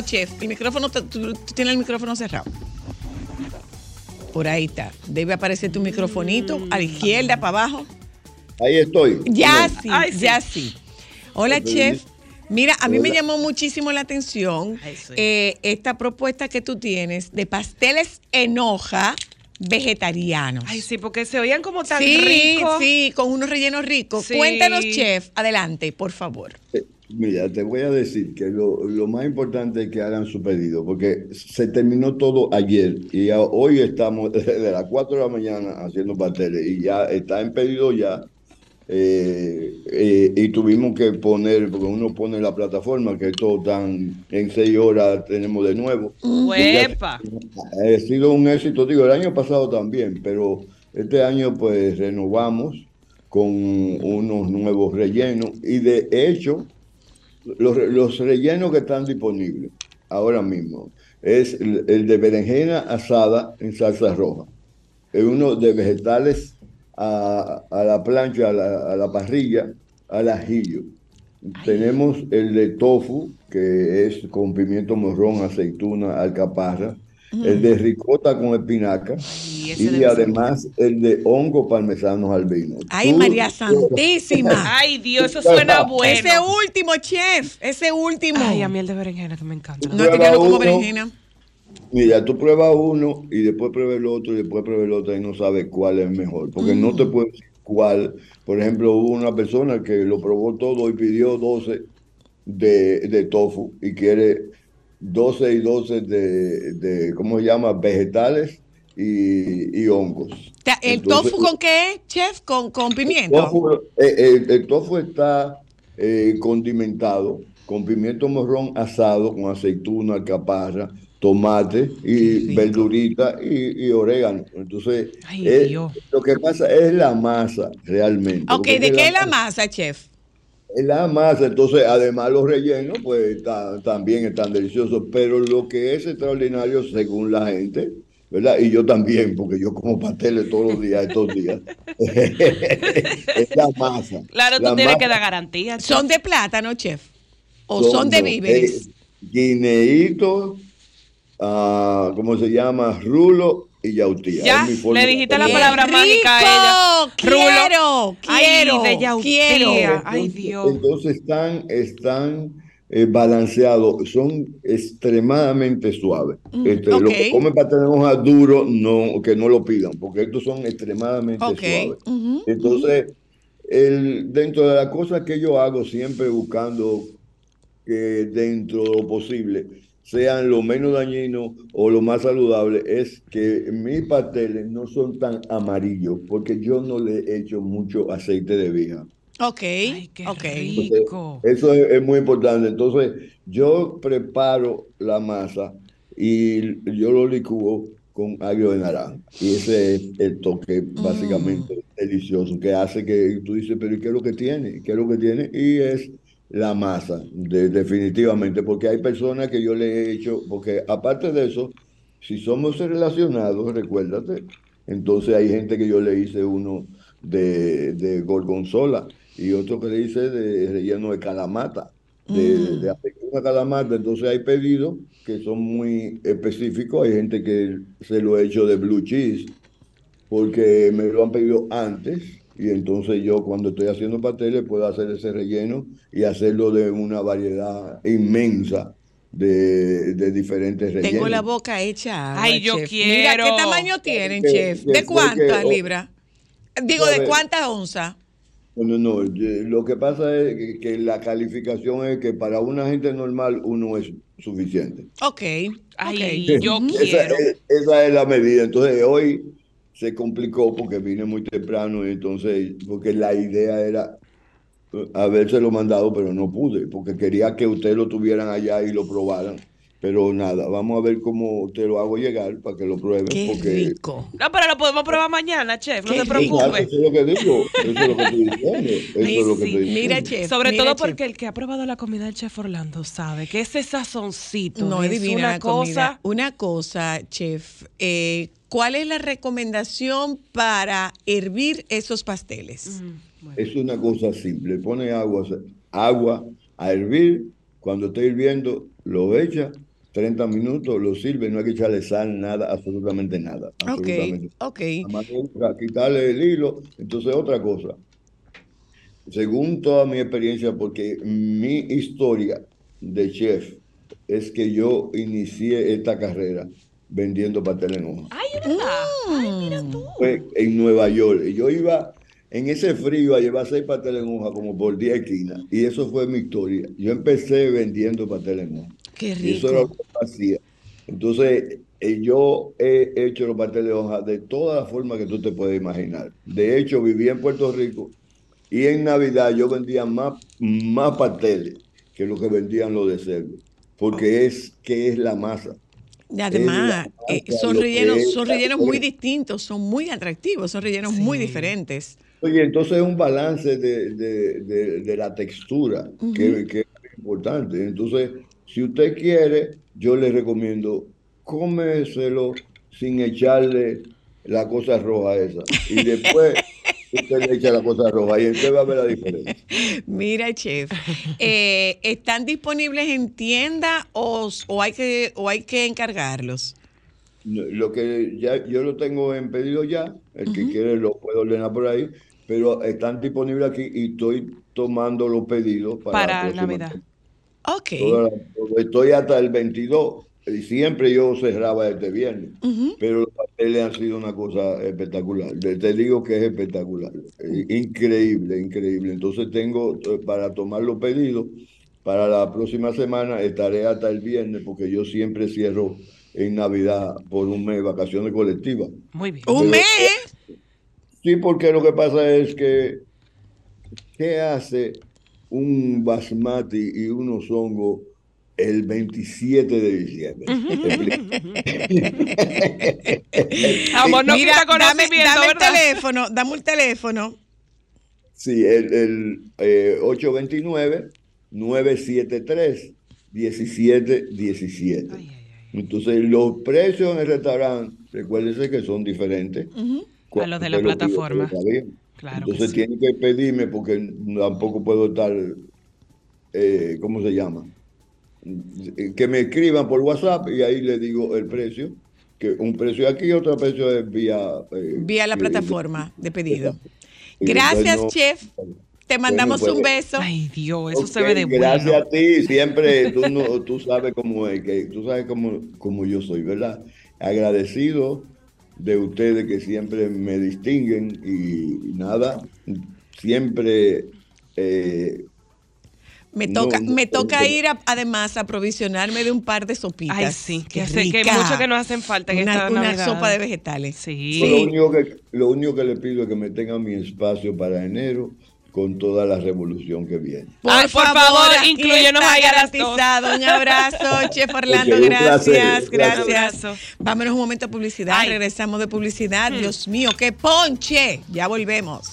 Chef. El micrófono, tú, tienes el micrófono cerrado. Por ahí está. Debe aparecer tu microfonito a la izquierda, para abajo. Ahí estoy. Ya sí, ya sí. Hola, chef. Mira, a mí me llamó muchísimo la atención eh, esta propuesta que tú tienes de pasteles en hoja vegetarianos. Ay, sí, porque se oían como tan ricos. Sí, con unos rellenos ricos. Cuéntanos, chef, adelante, por favor. Eh, Mira, te voy a decir que lo, lo, más importante es que hagan su pedido, porque se terminó todo ayer y hoy estamos desde las 4 de la mañana haciendo pasteles y ya está en pedido ya. Eh, eh, y tuvimos que poner, porque uno pone la plataforma, que todo tan en 6 horas tenemos de nuevo. ¡Huepa! Ha sido un éxito, digo, el año pasado también, pero este año pues renovamos con unos nuevos rellenos y de hecho los, rellenos que están disponibles ahora mismo es el, de berenjena asada en salsa roja. Es uno de vegetales a, la plancha, a la, parrilla, al ajillo. Tenemos el de tofu, que es con pimiento morrón, aceituna, alcaparra el de ricota con espinaca y, además el de hongo parmesano al vino. Ay, María Santísima. Ay, Dios, eso suena bueno. Ese último, chef, ese último. Ay, a mí el de berenjena que me encanta. No tiene como berenjena. Mira, tú pruebas uno y después pruebas el otro y después pruebas el otro y no sabes cuál es mejor, porque no te puedo decir cuál. Por ejemplo, hubo una persona que lo probó todo y pidió 12 de, de tofu y quiere 12 y 12 de, de ¿cómo se llama? Vegetales y, hongos. ¿El tofu con qué, chef? ¿Con, con pimiento? Eh, el tofu, está eh, condimentado con pimiento morrón asado, con aceituna, alcaparra, tomate y verdurita y, orégano. Entonces, lo que pasa es la masa realmente. Ok, ¿de qué es la masa, chef? La masa, entonces, además los rellenos, pues también están deliciosos, pero lo que es extraordinario según la gente, ¿verdad? Y yo también, porque yo como pasteles todos los días, estos días, es la masa. Claro, tú tienes que dar garantía. ¿Son de plátano, chef? ¿O son, de víveres? Eh, guineitos, uh, ¿cómo se llama? Rulo y yautía. Ya, le dijiste la palabra mágica a ella. Quiero, quiero, Ay, quiero. Ay, Dios. Entonces están, están eh, balanceados, son extremadamente suaves. Mm, este, Lo que comen para tener hoja duro, no, que no lo pidan, porque estos son extremadamente suaves. Entonces, el, dentro de las cosas que yo hago, siempre buscando que dentro de lo posible, sean lo menos dañinos o lo más saludable es que mis pasteles no son tan amarillos porque yo no le he hecho mucho aceite de vija. Ok, qué rico. eso es, muy importante. Entonces, yo preparo la masa y yo lo licúo con agrio de naranja. Y ese es el toque mm. básicamente delicioso que hace que tú dices, pero ¿qué es lo que tiene? ¿Qué es lo que tiene? Y es la masa, definitivamente, porque hay personas que yo le he hecho, porque aparte de eso, si somos relacionados, recuérdate, entonces hay gente que yo le hice uno de, de gorgonzola y otro que le hice de relleno de calamata. de, de aceituna calamata, entonces hay pedidos que son muy específicos, hay gente que se lo ha hecho de blue cheese, porque me lo han pedido antes, y entonces yo cuando estoy haciendo pasteles puedo hacer ese relleno y hacerlo de una variedad inmensa de, de diferentes rellenos. Tengo la boca hecha. Ay, yo chef. quiero. Mira, ¿qué tamaño tienen, Que- chef? que ¿De cuántas libras? Digo, ¿de cuántas onzas? No, no, lo que pasa es que, que la calificación es que para una gente normal uno es suficiente. Ok. Ay, ok. yo Esa quiero. es, esa es la medida. Entonces hoy se complicó porque vine muy temprano y entonces, porque la idea era eh, habérselo mandado, pero no pude, porque quería que ustedes lo tuvieran allá y lo probaran. Pero nada, vamos a ver cómo te lo hago llegar para que lo prueben. Qué porque rico. No, pero lo podemos probar mañana, chef. No Qué se rico. Claro, preocupe. eso es lo que digo, eso es lo que estoy diciendo. Eso es lo que estoy diciendo. Mira, chef. Sobre mira, todo chef. porque el que ha probado la comida del chef Orlando sabe que ese sazoncito No es divina una la comida. cosa. Una cosa, chef. eh, ¿Cuál es la recomendación para hervir esos pasteles? Es una cosa simple. Pone agua, agua a hervir. Cuando esté hirviendo, lo echa. 30 minutos, lo sirve. No hay que echarle sal, nada, absolutamente nada. Ok, Absolutamente. ok. Nada más entra, quitarle el hilo. Entonces, otra cosa. Según toda mi experiencia, porque mi historia de chef es que yo inicié esta carrera vendiendo pastel en hoja. Ay, verdad. Ay, mira tú. Fue en Nueva York. Y Yo iba en ese frío a llevar seis pasteles en hoja como por 10 esquinas. Y eso fue mi historia. Yo empecé vendiendo pasteles en hoja. Qué Y eso era lo rico. que hacía. Entonces, eh, yo he hecho los pasteles de hoja de todas las formas que tú te puedes imaginar. De hecho, viví en Puerto Rico y en Navidad yo vendía más, más pasteles que lo que vendían los de cerdo. Porque es que es la masa. Y además, eh, son rellenos, es son rellenos muy distintos, son muy atractivos, son rellenos muy diferentes. Oye, entonces es un balance de, de- de- de la textura que, que es importante. Entonces, si usted quiere, yo le recomiendo cómeselo sin echarle la cosa roja esa. Y después usted le echa la cosa roja y usted va a ver la diferencia. Mira, chef, eh, ¿están disponibles en tienda o, o hay que o hay que encargarlos? Lo que ya yo lo tengo en pedido ya, el que quiere lo puede ordenar por ahí, pero están disponibles aquí y estoy tomando los pedidos para, la Para Navidad. Ok. La- estoy hasta el 22 y siempre yo cerraba este viernes, pero los pasteles han sido una cosa espectacular. Te digo que es espectacular, eh, increíble, increíble. Entonces tengo eh, para tomar los pedidos para la próxima semana estaré hasta el viernes porque yo siempre cierro en Navidad por un mes vacaciones colectivas. Muy bien. Un mes. Sí, porque lo que pasa es que ¿qué hace un basmati y unos hongos el 27 de diciembre? Amor, no Mira, quita dame, dame el teléfono, dame el teléfono. Sí, el, el eh, 829-973-1717. Ay, ay, ay. Entonces, los precios en el restaurante, recuérdense que son diferentes. A los de la plataforma. Claro que Entonces, sí. tienen que pedirme porque tampoco puedo estar, eh, ¿cómo se llama? Que me escriban por WhatsApp y ahí le digo el precio. Que un precio aquí y otro precio es vía... eh, Vía la eh, plataforma de pedido. Gracias, no- chef. Te mandamos pues, un beso. Ay, Dios, eso se ve de Gracias bueno. a ti, siempre tú, no, tú sabes cómo es, que tú sabes cómo, cómo yo soy, ¿verdad? Agradecido de ustedes que siempre me distinguen y nada, siempre eh, Me toca, no, me toca no. ir a- además a provisionarme de un par de sopitas. Ay, sí, que, hace, que mucho que nos hacen falta en una, esta una sopa de vegetales. Sí. lo, único que, lo único que le pido es que me tengan mi espacio para enero con toda la revolución que viene. Ay, por favor, aquí inclúyenos está ahí a garantizado. Un abrazo, Chef Orlando, gracias, placer, gracias. Vámonos un momento a publicidad, Ay. regresamos de publicidad. Dios mío, qué ponche. Ya volvemos.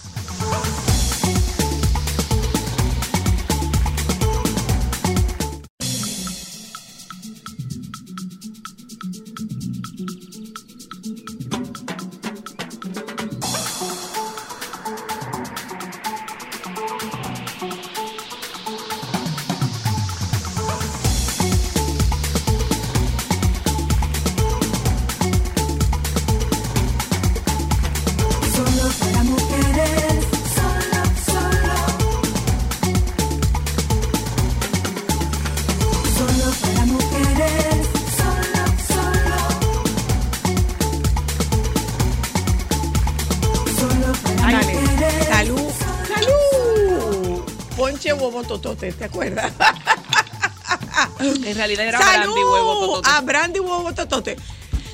Realidad era ¡Salud! brandy huevo totote. A brandy huevo totote.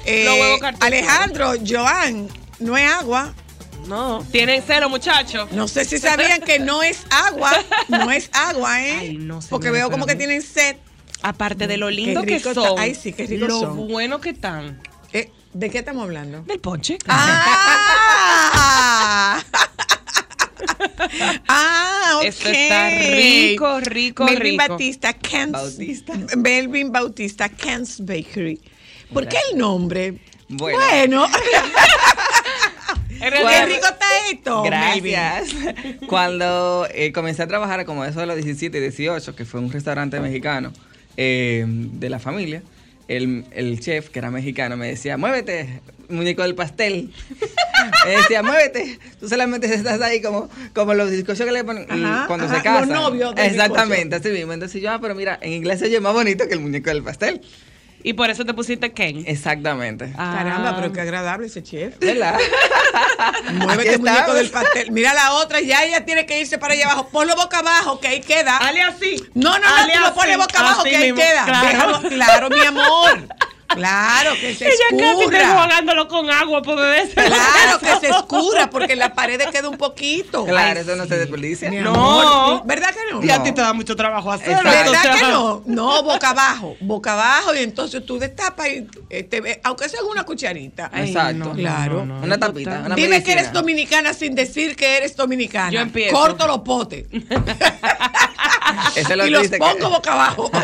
Eh, Los huevos cartones. Alejandro, Joan, no es agua. No, tienen cero, muchachos. No sé si sabían que no es agua. No es agua, ¿eh? Ay, no, Porque señora, veo como que tienen sed. Aparte de lo lindo que son. ay, sí, qué rico lo son. bueno que están. Eh, ¿De qué estamos hablando? Del ponche. Ah, ah ok. Esto está rico, rico, Melvin rico. Bautista, Kent's, Bautista. Melvin Bautista, Kent's Bakery. ¿Por qué el nombre? Bueno. Bueno. En Qué rico está esto. Melvin. Gracias. Cuando eh, comencé a trabajar como eso de los 17 y 18, que fue un restaurante mexicano eh, de la familia, el, el chef, que era mexicano, me decía, muévete, muñeco del pastel. me decía, muévete. Tú solamente estás ahí como, como los bizcochos que le ponen Ajá, cuando ajá, se casan. los novios Exactamente, así mismo. Entonces yo, ah, pero mira, en inglés se oye más bonito que el muñeco del pastel. Y por eso te pusiste Ken. Exactamente. Caramba, pero qué agradable ese chef. ¿Verdad? Muévete, Aquí muñeco del pastel. Mira la otra, ya ella tiene que irse para allá abajo. Ponlo boca abajo, que ahí queda. Dale así. No, no, no, tú lo pones boca abajo, así que ahí mismo, queda. claro. Déjalo, claro, mi amor. Claro, que se Ella casi está escurra. enjuagándolo con agua por beberse. Claro, que se escurra, porque en la pared queda un poquito. Claro, Ay, eso no se desperdicia. No. ¿Verdad que no? Y a No. ti te da mucho trabajo hacerlo. ¿Verdad entonces, que no? No, boca abajo, boca abajo y entonces tú destapas y eh, te ve- aunque sea una cucharita. Ay, Exacto. no, Claro. no, no. Una tapita, una Dime que eres dominicana sin decir que eres dominicana. Yo empiezo. Corto los potes Eso es lo y que los dice que- pongo boca abajo.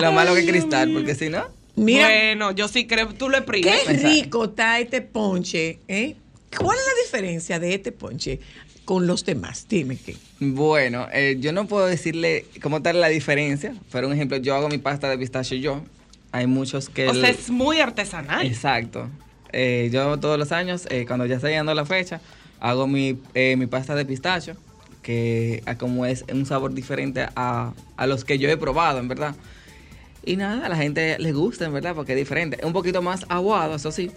Lo malo que cristal, porque si no. Mira, Bueno, yo sí creo, tú lo exprimes. qué Exacto. rico está este ponche. ¿eh? ¿Cuál es la diferencia de este ponche con los demás? Dime que. Bueno, eh, yo no puedo decirle cómo tal la diferencia, pero un ejemplo, yo hago mi pasta de pistacho yo. Hay muchos que... O sea, es muy artesanal. Exacto. Eh, yo todos los años, eh, cuando ya está llegando la fecha, hago mi, eh, mi pasta de pistacho, que como es un sabor diferente a, a los que yo he probado, en verdad. Y nada, a la gente le gusta, en verdad, porque es diferente. Es un poquito más aguado, eso sí,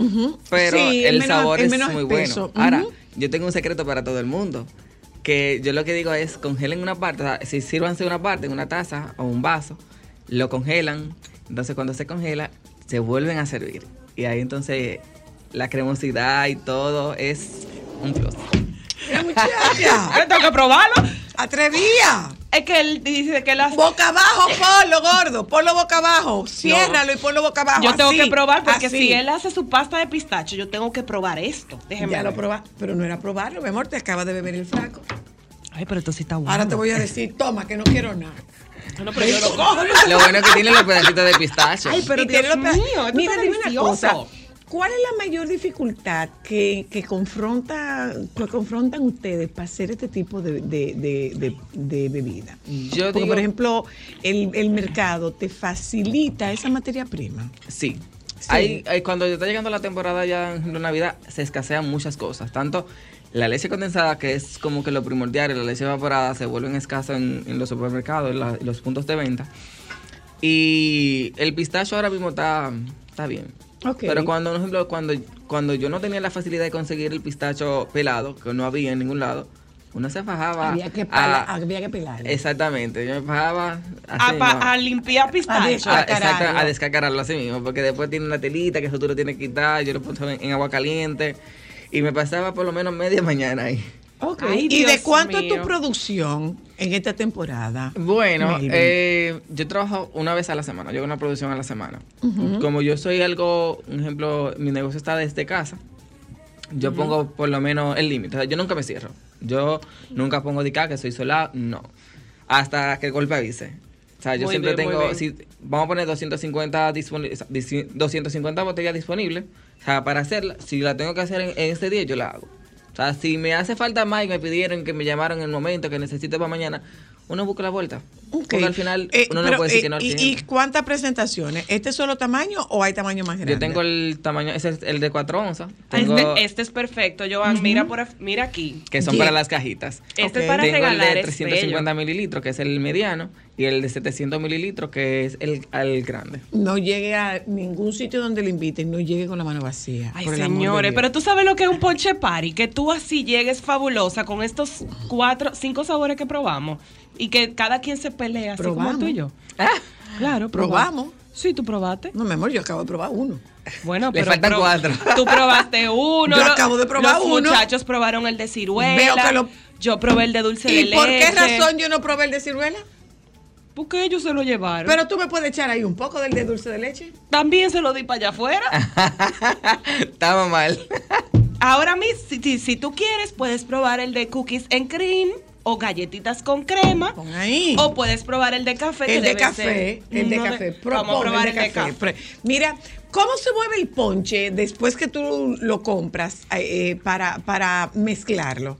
pero Sí, el menos- sabor es muy espeso. bueno. Ahora, yo tengo un secreto para todo el mundo. Que yo lo que digo es congelen una parte, o sea, si sírvanse una parte en una taza o un vaso, lo congelan. Entonces cuando se congela, se vuelven a servir. Y ahí entonces la cremosidad y todo es un plus. Mira, muchacha, Yo tengo que probarlo. atrevía. Es que él dice que las. Boca abajo, ponlo, gordo. Ponlo boca abajo. Ciérralo y ponlo boca abajo. Yo tengo así, que probar porque así. si él hace su pasta de pistacho, yo tengo que probar esto. Déjeme. Ya lo probaste, pero no era probarlo, mi amor, te acaba de beber el flaco. Ay, pero esto sí está bueno. Ahora te voy a decir, toma, que no quiero nada. No, pero yo lo cojo. Lo bueno es que tiene los pedacitos de pistacho. Ay, pero Y tiene los mío, esto Mira, está dime una delicioso. cosa. ¿Cuál es la mayor dificultad que, que confronta, que confrontan ustedes para hacer este tipo de, de, de- de- de bebida? Yo Porque, digo- por ejemplo, el, el mercado te facilita esa materia prima. Sí. Sí. Hay, hay- cuando está llegando la temporada ya la Navidad, se escasean muchas cosas. Tanto la leche condensada, que es como que lo primordial, y la leche evaporada se vuelven escasas en, en los supermercados, en, la- en los puntos de venta. Y el pistacho ahora mismo está, está bien. Pero cuando, por ejemplo, cuando, cuando yo no tenía la facilidad de conseguir el pistacho pelado, que no había en ningún lado, uno se fajaba. Había que, pala- a- había que pelar. Exactamente, yo me fajaba así A, pa- a limpiar pistacho. A Descacararlo. a descacararlo así mismo, porque después tiene una telita que eso tú lo tienes que quitar, yo lo pongo en, en agua caliente y me pasaba por lo menos media mañana ahí. Ay, ¿Y de cuánto es tu producción en esta temporada? Bueno, eh, yo trabajo una vez a la semana, yo hago una producción a la semana. Como yo soy algo, un ejemplo, mi negocio está desde casa, yo pongo por lo menos el límite, o sea, yo nunca me cierro, yo nunca pongo de acá que soy sola, no, hasta que el golpe avise. O sea, yo Muy siempre bien, tengo, si, vamos a poner 250, disponi- o sea, dici- 250 botellas disponibles, o sea, para hacerla, si la tengo que hacer en, en este día, yo la hago. O sea, si me hace falta más y me pidieron que me llamaron en el momento que necesito para mañana, uno busca la vuelta. Porque al final Eh, uno pero, no puede decir eh, que no al y, cliente. ¿Y cuántas presentaciones? ¿Este solo tamaño o hay tamaño más grande? Yo tengo el tamaño, ese es el de 4 onzas. Ah, Tengo, Este, este es perfecto, Joan. Mira por mira aquí. que son Yeah. para las cajitas. Este Ok. es para Tengo el regalar. de es 350 bello. mililitros, que es el mediano, y el de 700 mililitros, que es el, el grande. No llegue a ningún sitio donde le inviten, no llegue con la mano vacía. Ay, el de señores, pero tú sabes lo que es un ponche party, que tú así llegues fabulosa con estos cuatro, cinco sabores que probamos y que cada quien se pelea, así como Probamos. tú y yo. Claro, Probamos. Sí, tú probaste. No, mi amor, yo acabo de probar uno. Bueno, Le pero faltan pro- cuatro. Tú probaste uno. Yo lo- acabo de probar los uno. muchachos probaron el de ciruela. Veo que lo- Yo probé el de dulce de ¿Y leche. por qué razón yo no probé el de ciruela? Porque ellos se lo llevaron. Pero tú me puedes echar ahí un poco del de dulce de leche. También se lo di para allá afuera. Estaba mal. Ahora mismo, si, si- si tú quieres, puedes probar el de cookies and cream o galletitas con crema. Pon ahí. O puedes probar el de café. que el de debe café, ser el de café. Vamos a probar el de café. Mira, ¿cómo se mueve el ponche después que tú lo compras eh, para, para mezclarlo?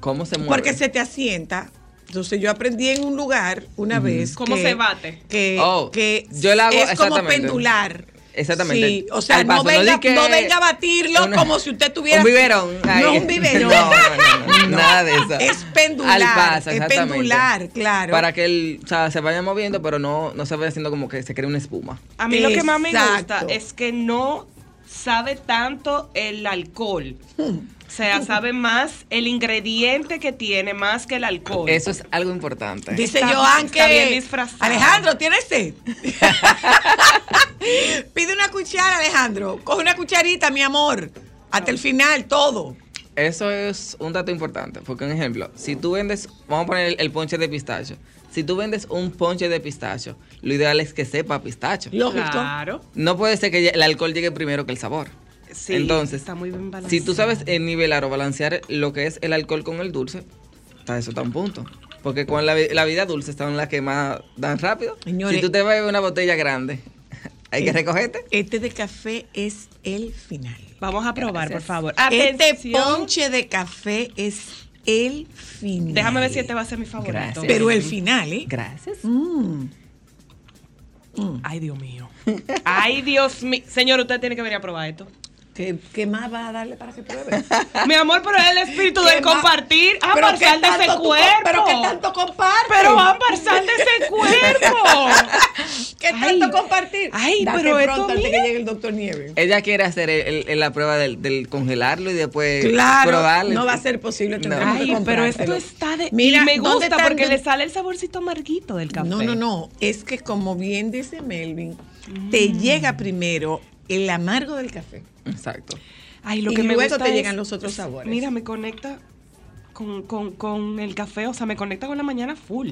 ¿Cómo se mueve? Porque se te asienta. Entonces yo aprendí en un lugar una vez ¿Cómo que- se bate? Que, Oh, que yo lo hago es como pendular. Exactamente. Sí, o sea, no venga, no venga a batirlo una- como si usted tuviera... Un biberón. ahí. No, un biberón. No, no, no, no, nada de eso. Es pendular. Al paso, es pendular, claro. Para que el, o sea, se vaya moviendo, pero no, no se vaya haciendo como que se cree una espuma. A mí lo que más me gusta es que no sabe tanto el alcohol. O sea, sabe más el ingrediente que tiene más que el alcohol. Eso es algo importante. Dice Está- Joan está que bien disfrazado. Alejandro, ¿tienes sed? Pide una cuchara, Alejandro. Coge una cucharita, mi amor. Hasta el final, todo. Eso es un dato importante, porque un ejemplo, si tú vendes, vamos a poner el, el ponche de pistacho, si tú vendes un ponche de pistacho, lo ideal es que sepa pistacho. Lógico. Claro. No puede ser que el alcohol llegue primero que el sabor. Sí, Entonces, está muy bien si tú sabes eh, nivelar o balancear lo que es el alcohol con el dulce, está eso está un punto. Porque con la vida dulce están las que más dan rápido. Señores. si tú te bebes una botella grande, hay que recogerte. Este de café es el final. Vamos a probar, Gracias. por favor. Este ponche de café es el final. Déjame ver si este va a ser mi favorito. Gracias. Pero el final, ¿eh? Gracias. Mm. Ay, Dios mío. Ay, Dios mío. Señor, usted tiene que venir a probar esto. ¿Qué, qué más va a darle para que pruebe? Mi amor, pero es el espíritu ¿Qué del compartir. Ah, Pero para ¿qué sal de ese cuerpo. Pero ¿qué tanto comparte? Pero van para sal de ese cuerpo. ¿Qué Ay. tanto compartir? Ay, Date pero esto, pronto antes que mira. llegue el doctor Nieves. Ella quiere hacer el- el- la prueba del, del congelarlo y después Claro, probarlo. no va a ser posible. que Ay, pero esto está de. Mira, y me ¿dónde gusta porque le sale el saborcito amarguito del café. No, no, no. Es que como bien dice Melvin, te Mm. llega primero el amargo del café. Exacto. Ay, lo Y que me luego gusta te es- llegan los otros sabores. Mira, me conecta con, con, con el café, o sea, me conecta con la mañana full.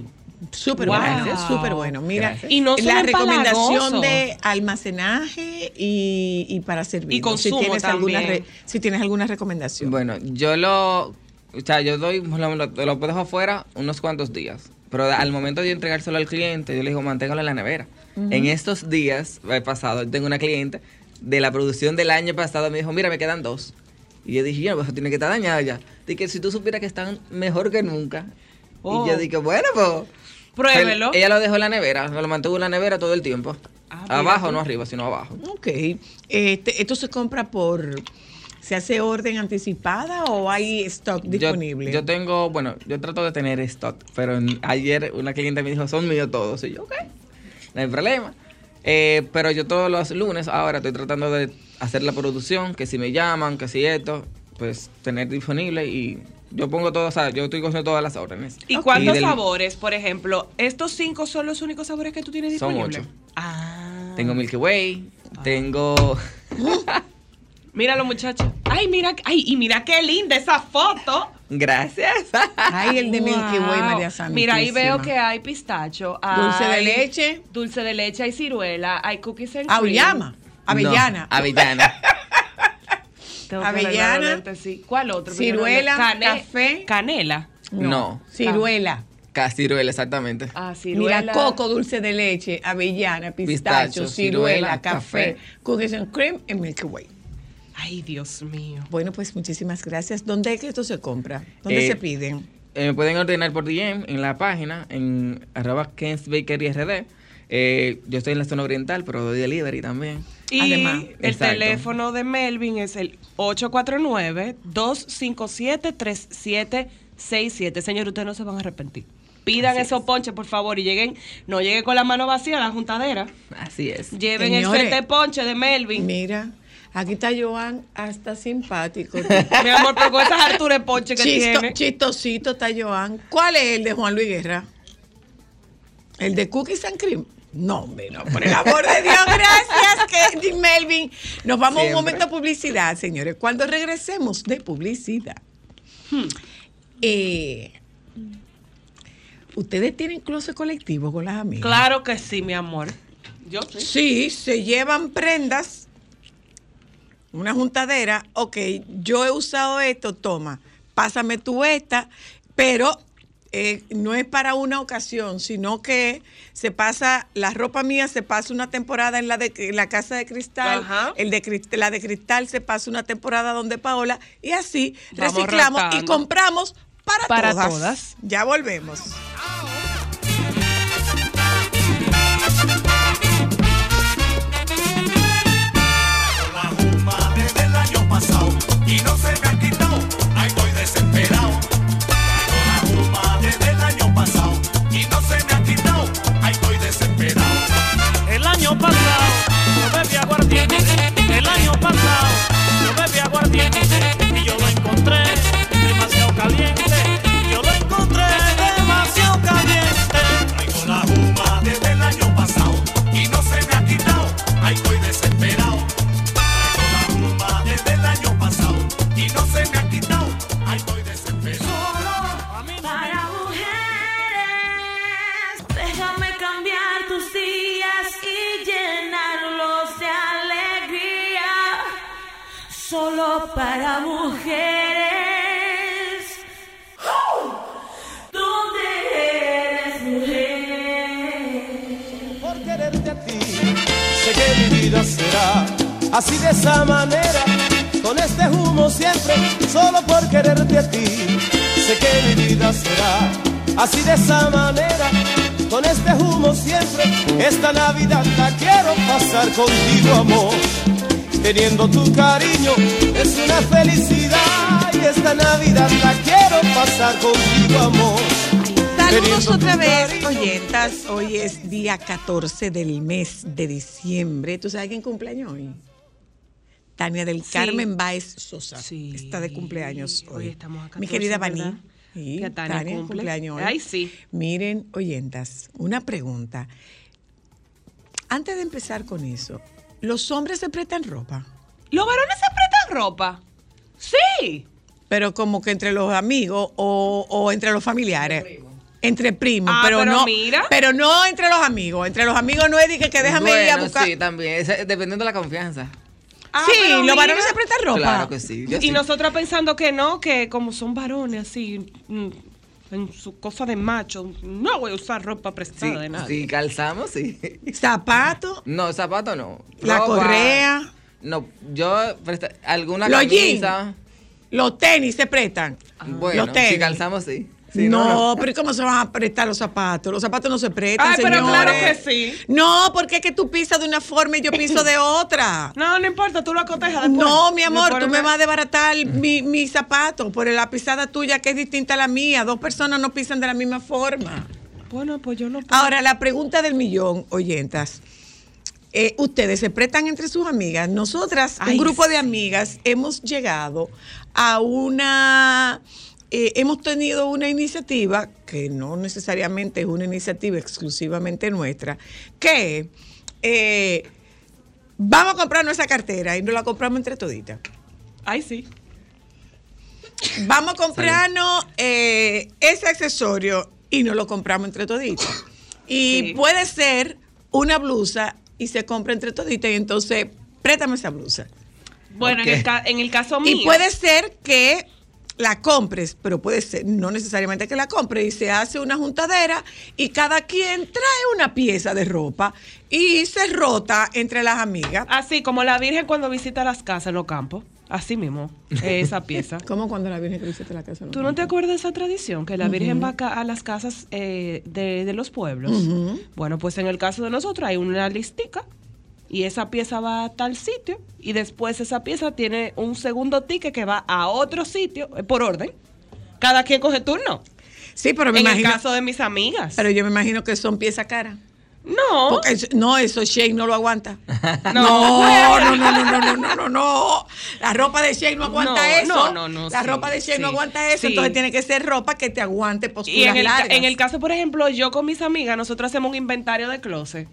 Súper Wow. bueno, súper bueno. Mira, Gracias. Y no la recomendación empalagoso. de almacenaje y, y para servir. Y consumo si tienes alguna re- si tienes alguna recomendación. Bueno, yo lo. O sea, yo doy. Lo, lo, lo dejo afuera unos cuantos días. Pero al momento de entregárselo al cliente, yo le digo, manténgalo en la nevera. En estos días he pasado, tengo una cliente de la producción del año pasado, me dijo, mira, me quedan dos. Y yo dije, ya, pues tiene que estar dañada ya. Dije, si tú supieras que están mejor que nunca. Oh. Y yo dije, bueno, pues. Pruébelo. Ella lo dejó en la nevera, lo mantuvo en la nevera todo el tiempo. Ah, abajo, no arriba, sino abajo. Ok. Este, ¿Esto se compra por... ¿Se hace orden anticipada o hay stock Yo- disponible? Yo, tengo, bueno, yo trato de tener stock, pero en- ayer una cliente me dijo, son míos todos. Y yo, ok, no hay problema. Eh, pero yo todos los lunes ahora estoy tratando de hacer la producción, que si me llaman, que si esto, pues tener disponible y yo pongo todo, o sea, yo estoy cogiendo todas las órdenes. ¿Y cuántos Y del- sabores, por ejemplo? ¿Estos cinco son los únicos sabores que tú tienes Son disponibles? ocho. Ah. Tengo Milky Way, tengo... Míralo, muchachos. Ay, mira, ay, y mira qué linda esa foto. Gracias. Ay, el de Milky Way. María Santísima. Mira, ahí veo que hay pistacho. Dulce de leche. Dulce de leche, hay ciruela, hay cookies and cream. Auyama. Avellana. No, avellana. Avellana. sí. ¿Cuál otro? Ciruela, Cane- café. Canela. No. Ciruela. Castiruela, exactamente. Ah, ciruela. Mira, coco, dulce de leche, avellana, pistacho, Pistacho, ciruela, ciruela, café, café. cookies and cream y Milky Way. Ay, Dios mío. Bueno, pues muchísimas gracias. ¿Dónde es que esto se compra? ¿Dónde Eh, se piden? eh, me pueden ordenar por DM en la página, en arroba Ken's Bakery RD. Eh, yo estoy en la zona oriental, pero doy delivery también. Y Además, el exacto. teléfono de Melvin es el 849-257-3767. Señor, ustedes no se van a arrepentir. Pidan esos ponches, por favor, y lleguen, no lleguen con la mano vacía a la juntadera. Así es. Lleven Señores, el sete ponche de Melvin. Mira, aquí está Joan hasta simpático. Mi amor, pero con esas alturas ponche que Chisto- tiene. Chistosito está Joan. ¿Cuál es el de Juan Luis Guerra? ¿El de Cookies and Cream? No, hombre, no, por el amor de Dios, gracias, que Melvin. Nos vamos a un Siempre. momento a publicidad, señores. Cuando regresemos de publicidad, eh, ¿ustedes tienen closet colectivo con las amigas? Claro que sí, mi amor. Yo sí. Sí, se llevan prendas, una juntadera, ok, yo he usado esto, toma, pásame tú esta, pero eh, no es para una ocasión, sino que se pasa, la ropa mía se pasa una temporada en la de en la casa de cristal, Ajá. el de la de cristal se pasa una temporada donde Paola, y así Vamos reciclamos y compramos para, Para todas. todas. Ya volvemos. No se me para mujeres. ¿Dónde eres mujer? Por quererte a ti, sé que mi vida será así de esa manera. Con este humo siempre, solo por quererte a ti. Sé que mi vida será así de esa manera. Con este humo siempre, esta Navidad la quiero pasar contigo, amor. Teniendo tu cariño es una felicidad y esta Navidad la quiero pasar contigo, amor. Saludos otra vez, cariño. oyentas. Hoy es día 14 del mes de diciembre. ¿Tú sabes quién cumpleaños hoy? Tania del Sí. Carmen Baez Sosa. Sí. Está de cumpleaños hoy. Hoy estamos a Mi 14, querida ¿verdad? Bani. Sí, Que Tania Tania cumple. cumpleaños hoy. Ay, sí. Miren, oyentas, una pregunta. Antes de empezar con eso, ¿los hombres se prestan ropa? ¿Los varones se prestan ropa? Sí. Pero como que entre los amigos o, o entre los familiares. Entre primos, Ah, pero, pero no, mira. pero no entre los amigos. Entre los amigos no es de que, que déjame ir a buscar. Sí, también. es- dependiendo de la confianza. Ah, sí, los mira. varones se prestan ropa. Claro que sí. Yo y sí. nosotros pensando que no, que como son varones así, mm, en su cosa de macho, no voy a usar ropa Sí, prestada de nadie. sí, calzamos, sí. Zapatos, No, zapato no. la Ropa, correa, No, yo presta- alguna Los camisa. los tenis se prestan. Bueno, los tenis. si calzamos, sí. Sí, no, pero ¿y ¿cómo se van a prestar los zapatos? Los zapatos no se prestan, Ay, pero claro que sí. No, porque es que tú pisas de una forma y yo piso de otra. No, no importa, tú lo acotejas después. No, mi amor, tú me vas a desbaratar mi, mi zapato por la pisada tuya que es distinta a la mía. Dos personas no pisan de la misma forma. Bueno, pues yo no puedo. Ahora, la pregunta del millón, oyentas. Eh, ustedes se prestan entre sus amigas. Nosotras, Ay, un grupo de amigas, hemos llegado a una. Eh, hemos tenido una iniciativa que no necesariamente es una iniciativa exclusivamente nuestra, que eh, vamos a comprarnos esa cartera y nos la compramos entre toditas. Ay, sí. Vamos a comprarnos eh, ese accesorio y nos lo compramos entre toditas. Y Sí. puede ser una blusa y se compra entre toditas y entonces préstame esa blusa. Bueno, en, el en el caso mío. Y puede ser que la compres, pero puede ser, no necesariamente que la compres, y se hace una juntadera y cada quien trae una pieza de ropa y se rota entre las amigas. Así como la Virgen cuando visita las casas en los campos. Así mismo, esa pieza. ¿Cómo cuando la Virgen visita la casa? ¿Tú no te acuerdas de esa tradición? Que la Virgen va a las casas eh, de, de los pueblos. Bueno, pues en el caso de nosotros hay una listica y esa pieza va a tal sitio y después esa pieza tiene un segundo ticket que va a otro sitio eh, por orden. Cada quien coge turno. Sí, pero me en el caso de mis amigas. Pero yo me imagino que son piezas caras. No. Porque no, eso Shane no lo aguanta. No. no, no, no, no, no, no, no, no. La ropa de Shane no aguanta eso. No, no, no. La ropa de Shane no aguanta eso. Entonces tiene que ser ropa que te aguante posturas y en el, largas. en el caso, por ejemplo, yo con mis amigas, nosotros hacemos un inventario de closet.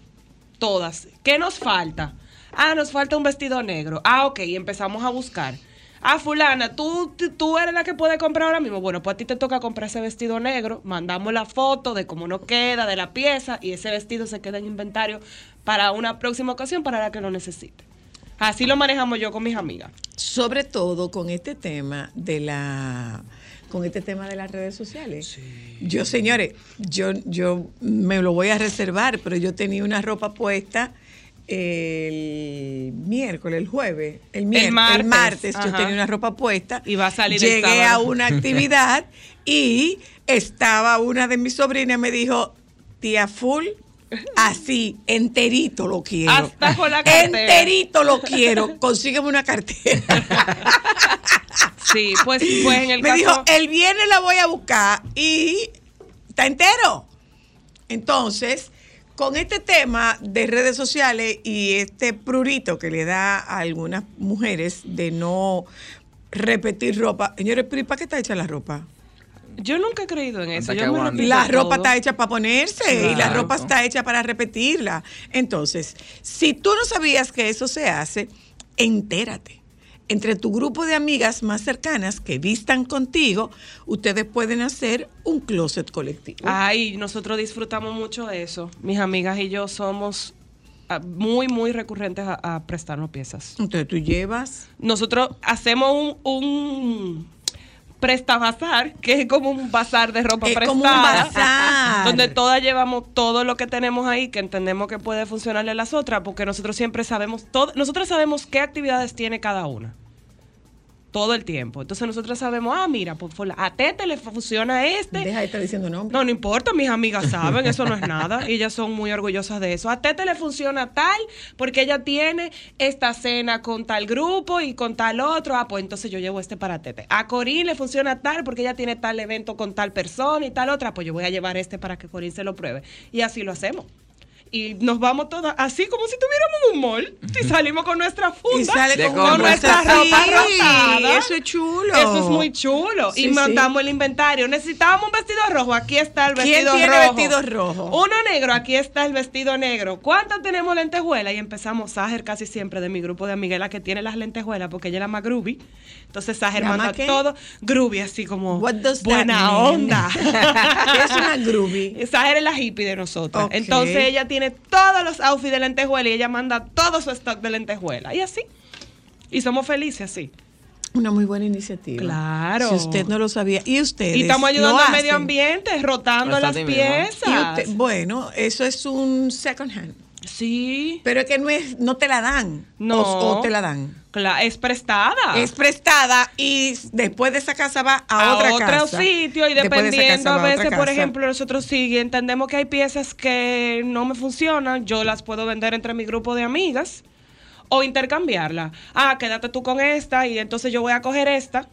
Todas. ¿Qué nos falta? Ah, nos falta un vestido negro. Ah, ok, empezamos a buscar. Ah, fulana, ¿tú, tú- tú eres la que puede comprar ahora mismo. Bueno, pues a ti te toca comprar ese vestido negro. Mandamos la foto de cómo nos queda, de la pieza, y ese vestido se queda en inventario para una próxima ocasión para la que lo necesite. Así lo manejamos yo con mis amigas. Sobre todo con este tema de la con este tema de las redes sociales. Yo, señores, yo, yo me lo voy a reservar, pero yo tenía una ropa puesta el miércoles, el jueves, el, miércoles, el martes, martes, yo tenía una ropa puesta. Y va a salir el Llegué a una actividad y estaba una de mis sobrinas me dijo, tía Full, así, enterito lo quiero. Hasta con la cartera. Enterito lo quiero. Consígueme una cartera. Sí, pues, pues en el me caso... dijo, el viernes la voy a buscar y está entero. Entonces, con este tema de redes sociales y este prurito que le da a algunas mujeres de no repetir ropa, señores, pero ¿y para qué está hecha la ropa? Yo nunca he creído en eso. Yo me La todo. ropa está hecha para ponerse y la ropa está hecha para repetirla. Entonces, si tú no sabías que eso se hace, entérate. Entre tu grupo de amigas más cercanas que vistan contigo, ustedes pueden hacer un closet colectivo. Ay, nosotros disfrutamos mucho de eso. Mis amigas y yo somos ah, muy, muy recurrentes a, a prestarnos piezas. Entonces tú llevas. Nosotros hacemos un, un presta bazar, que es como un bazar de ropa Es prestada. como un bazar. Donde todas llevamos todo lo que tenemos ahí, que entendemos que puede funcionarle a las otras, porque nosotros siempre sabemos, todo, nosotros sabemos qué actividades tiene cada una. Todo el tiempo. Entonces nosotros sabemos, ah, mira, pues a Tete le funciona este. Deja de estar diciendo nombres. No, no importa, mis amigas saben, eso no es nada. Ellas son muy orgullosas de eso. A Tete le funciona tal porque ella tiene esta cena con tal grupo y con tal otro. Ah, pues entonces yo llevo este para Tete. A Corín le funciona tal porque ella tiene tal evento con tal persona y tal otra. Pues yo voy a llevar este para que Corín se lo pruebe. Y así lo hacemos. Y nos vamos todas así como si tuviéramos un mall. Y salimos con nuestra funda. Y sale con, nuestra Sí, ropa rotada. Eso es chulo. Eso es muy chulo. Sí, y sí. montamos el inventario. Necesitábamos un vestido rojo. Aquí está el ¿Quién vestido tiene rojo. vestido rojo? Uno negro. Aquí está el vestido negro. ¿Cuántas tenemos lentejuelas? Y empezamos. Sager casi siempre de mi grupo de amigas, la que tiene las lentejuelas, porque ella es la más groovy. Entonces Sager ¿La manda todo groovy, así como What does that buena mean? onda. es una groovy. Sager es la hippie de nosotros. Entonces ella tiene todos los outfits de lentejuela y ella manda todo su stock de lentejuela. Y así. Y somos felices así. Una muy buena iniciativa. Claro. Si usted no lo sabía. Y ustedes. Y estamos ayudando al medio ambiente, rotando las piezas. Y usted- bueno, eso es un second hand. Sí. Pero es que no es, no te la dan. No. O, o te la dan. Es prestada. Es prestada y después de esa casa va a, a, otra otro casa. sitio y de dependiendo a veces, por ejemplo, nosotros sí entendemos que hay piezas que no me funcionan, yo las puedo vender entre mi grupo de amigas o intercambiarla. Ah, quédate tú con esta y entonces yo voy a coger esta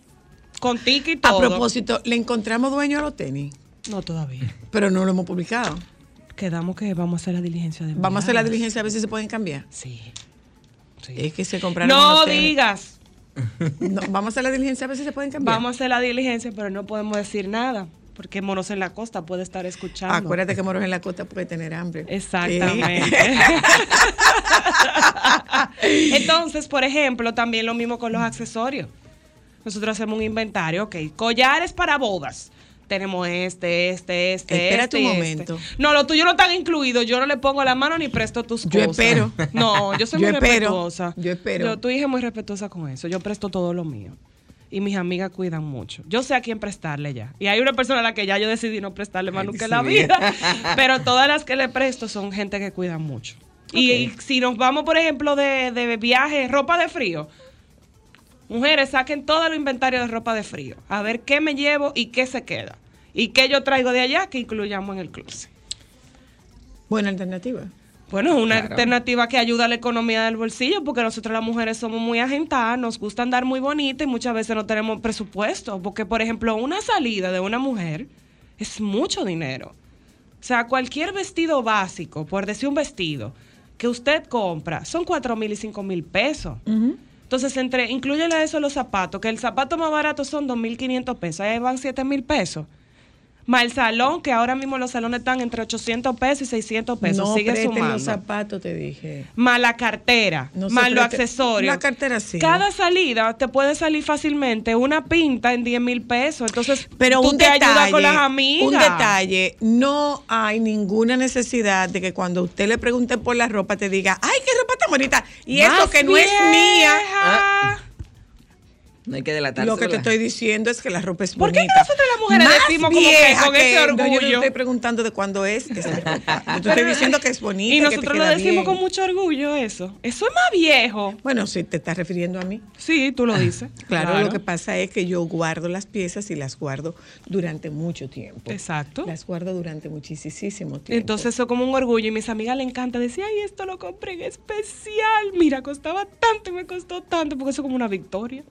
con tiki y A todo. propósito, ¿le encontramos dueño a los tenis? No todavía. Pero no lo hemos publicado. Quedamos que vamos a hacer la diligencia de Vamos a hacer la diligencia a ver si se pueden cambiar. Sí. Es que se compraron No digas. No, vamos a hacer la diligencia a ver si se pueden cambiar. Vamos a hacer la diligencia, pero no podemos decir nada. Porque Monos en la Costa puede estar escuchando. Acuérdate que moros en la costa puede tener hambre. Exactamente. Entonces, por ejemplo, también lo mismo con los accesorios. Nosotros hacemos un inventario, ok, collares para bodas. Tenemos este, este, este. Este un y momento. este. No, los tuyos no están incluidos. Yo no le pongo la mano ni presto tus Yo cosas. espero. No, yo soy Yo muy espero. respetuosa. Yo espero. Yo, tu hija es muy respetuosa con eso. Yo presto todo lo mío. y mis amigas cuidan mucho. Yo sé a quién prestarle ya. Y hay una persona a la que ya yo decidí no prestarle más nunca en la vida. Pero todas las que le presto son gente que cuida mucho. Y, y si nos vamos, por ejemplo, de, de viaje, ropa de frío. Mujeres, saquen todo el inventario de ropa de frío. A ver qué me llevo y qué se queda. Y qué yo traigo de allá que incluyamos en el closet. Buena alternativa. Bueno, es una Claro. alternativa que ayuda a la economía del bolsillo, porque nosotros las mujeres somos muy agentadas, nos gusta andar muy bonita y muchas veces no tenemos presupuesto. Porque, por ejemplo, una salida de una mujer es mucho dinero. O sea, cualquier vestido básico, por decir un vestido, que usted compra, son cuatro mil y cinco mil pesos. Entonces, entre, incluyele a eso los zapatos, que el zapato más barato son 2.500 pesos, ahí van 7 mil pesos. Más el salón, que ahora mismo los salones están entre 800 pesos y 600 pesos, no sigue sumando. los zapatos, te dije. Más la cartera, No más los accesorios. La cartera sí. Cada salida te puede salir fácilmente una pinta en 10 mil pesos. Entonces, Pero tú un te detalle, ayudas con las amigas. un detalle, no hay ninguna necesidad de que cuando usted le pregunte por la ropa te diga, ay, qué ropa tan bonita, y Más eso que no es mía. vieja. No hay que delatarse. Lo que te estoy diciendo es que la ropa es ¿Por qué bonita. nosotras las mujeres Más decimos como que vieja con ese no, yo no orgullo? estoy preguntando de cuándo es esa ropa. Yo te Pero- estoy diciendo que es bonita. Y que te nosotros lo decimos bien. con mucho orgullo eso. Eso es más viejo. Bueno, si te estás refiriendo a mí. Sí, tú lo dices. Claro, lo que pasa es que yo guardo las piezas y las guardo durante mucho tiempo. Exacto. Las guardo durante muchísimo tiempo. Entonces eso como un orgullo y mis amigas le encanta decir, ay, esto lo compré en especial. Mira, costaba tanto y me costó tanto, porque eso es como una victoria.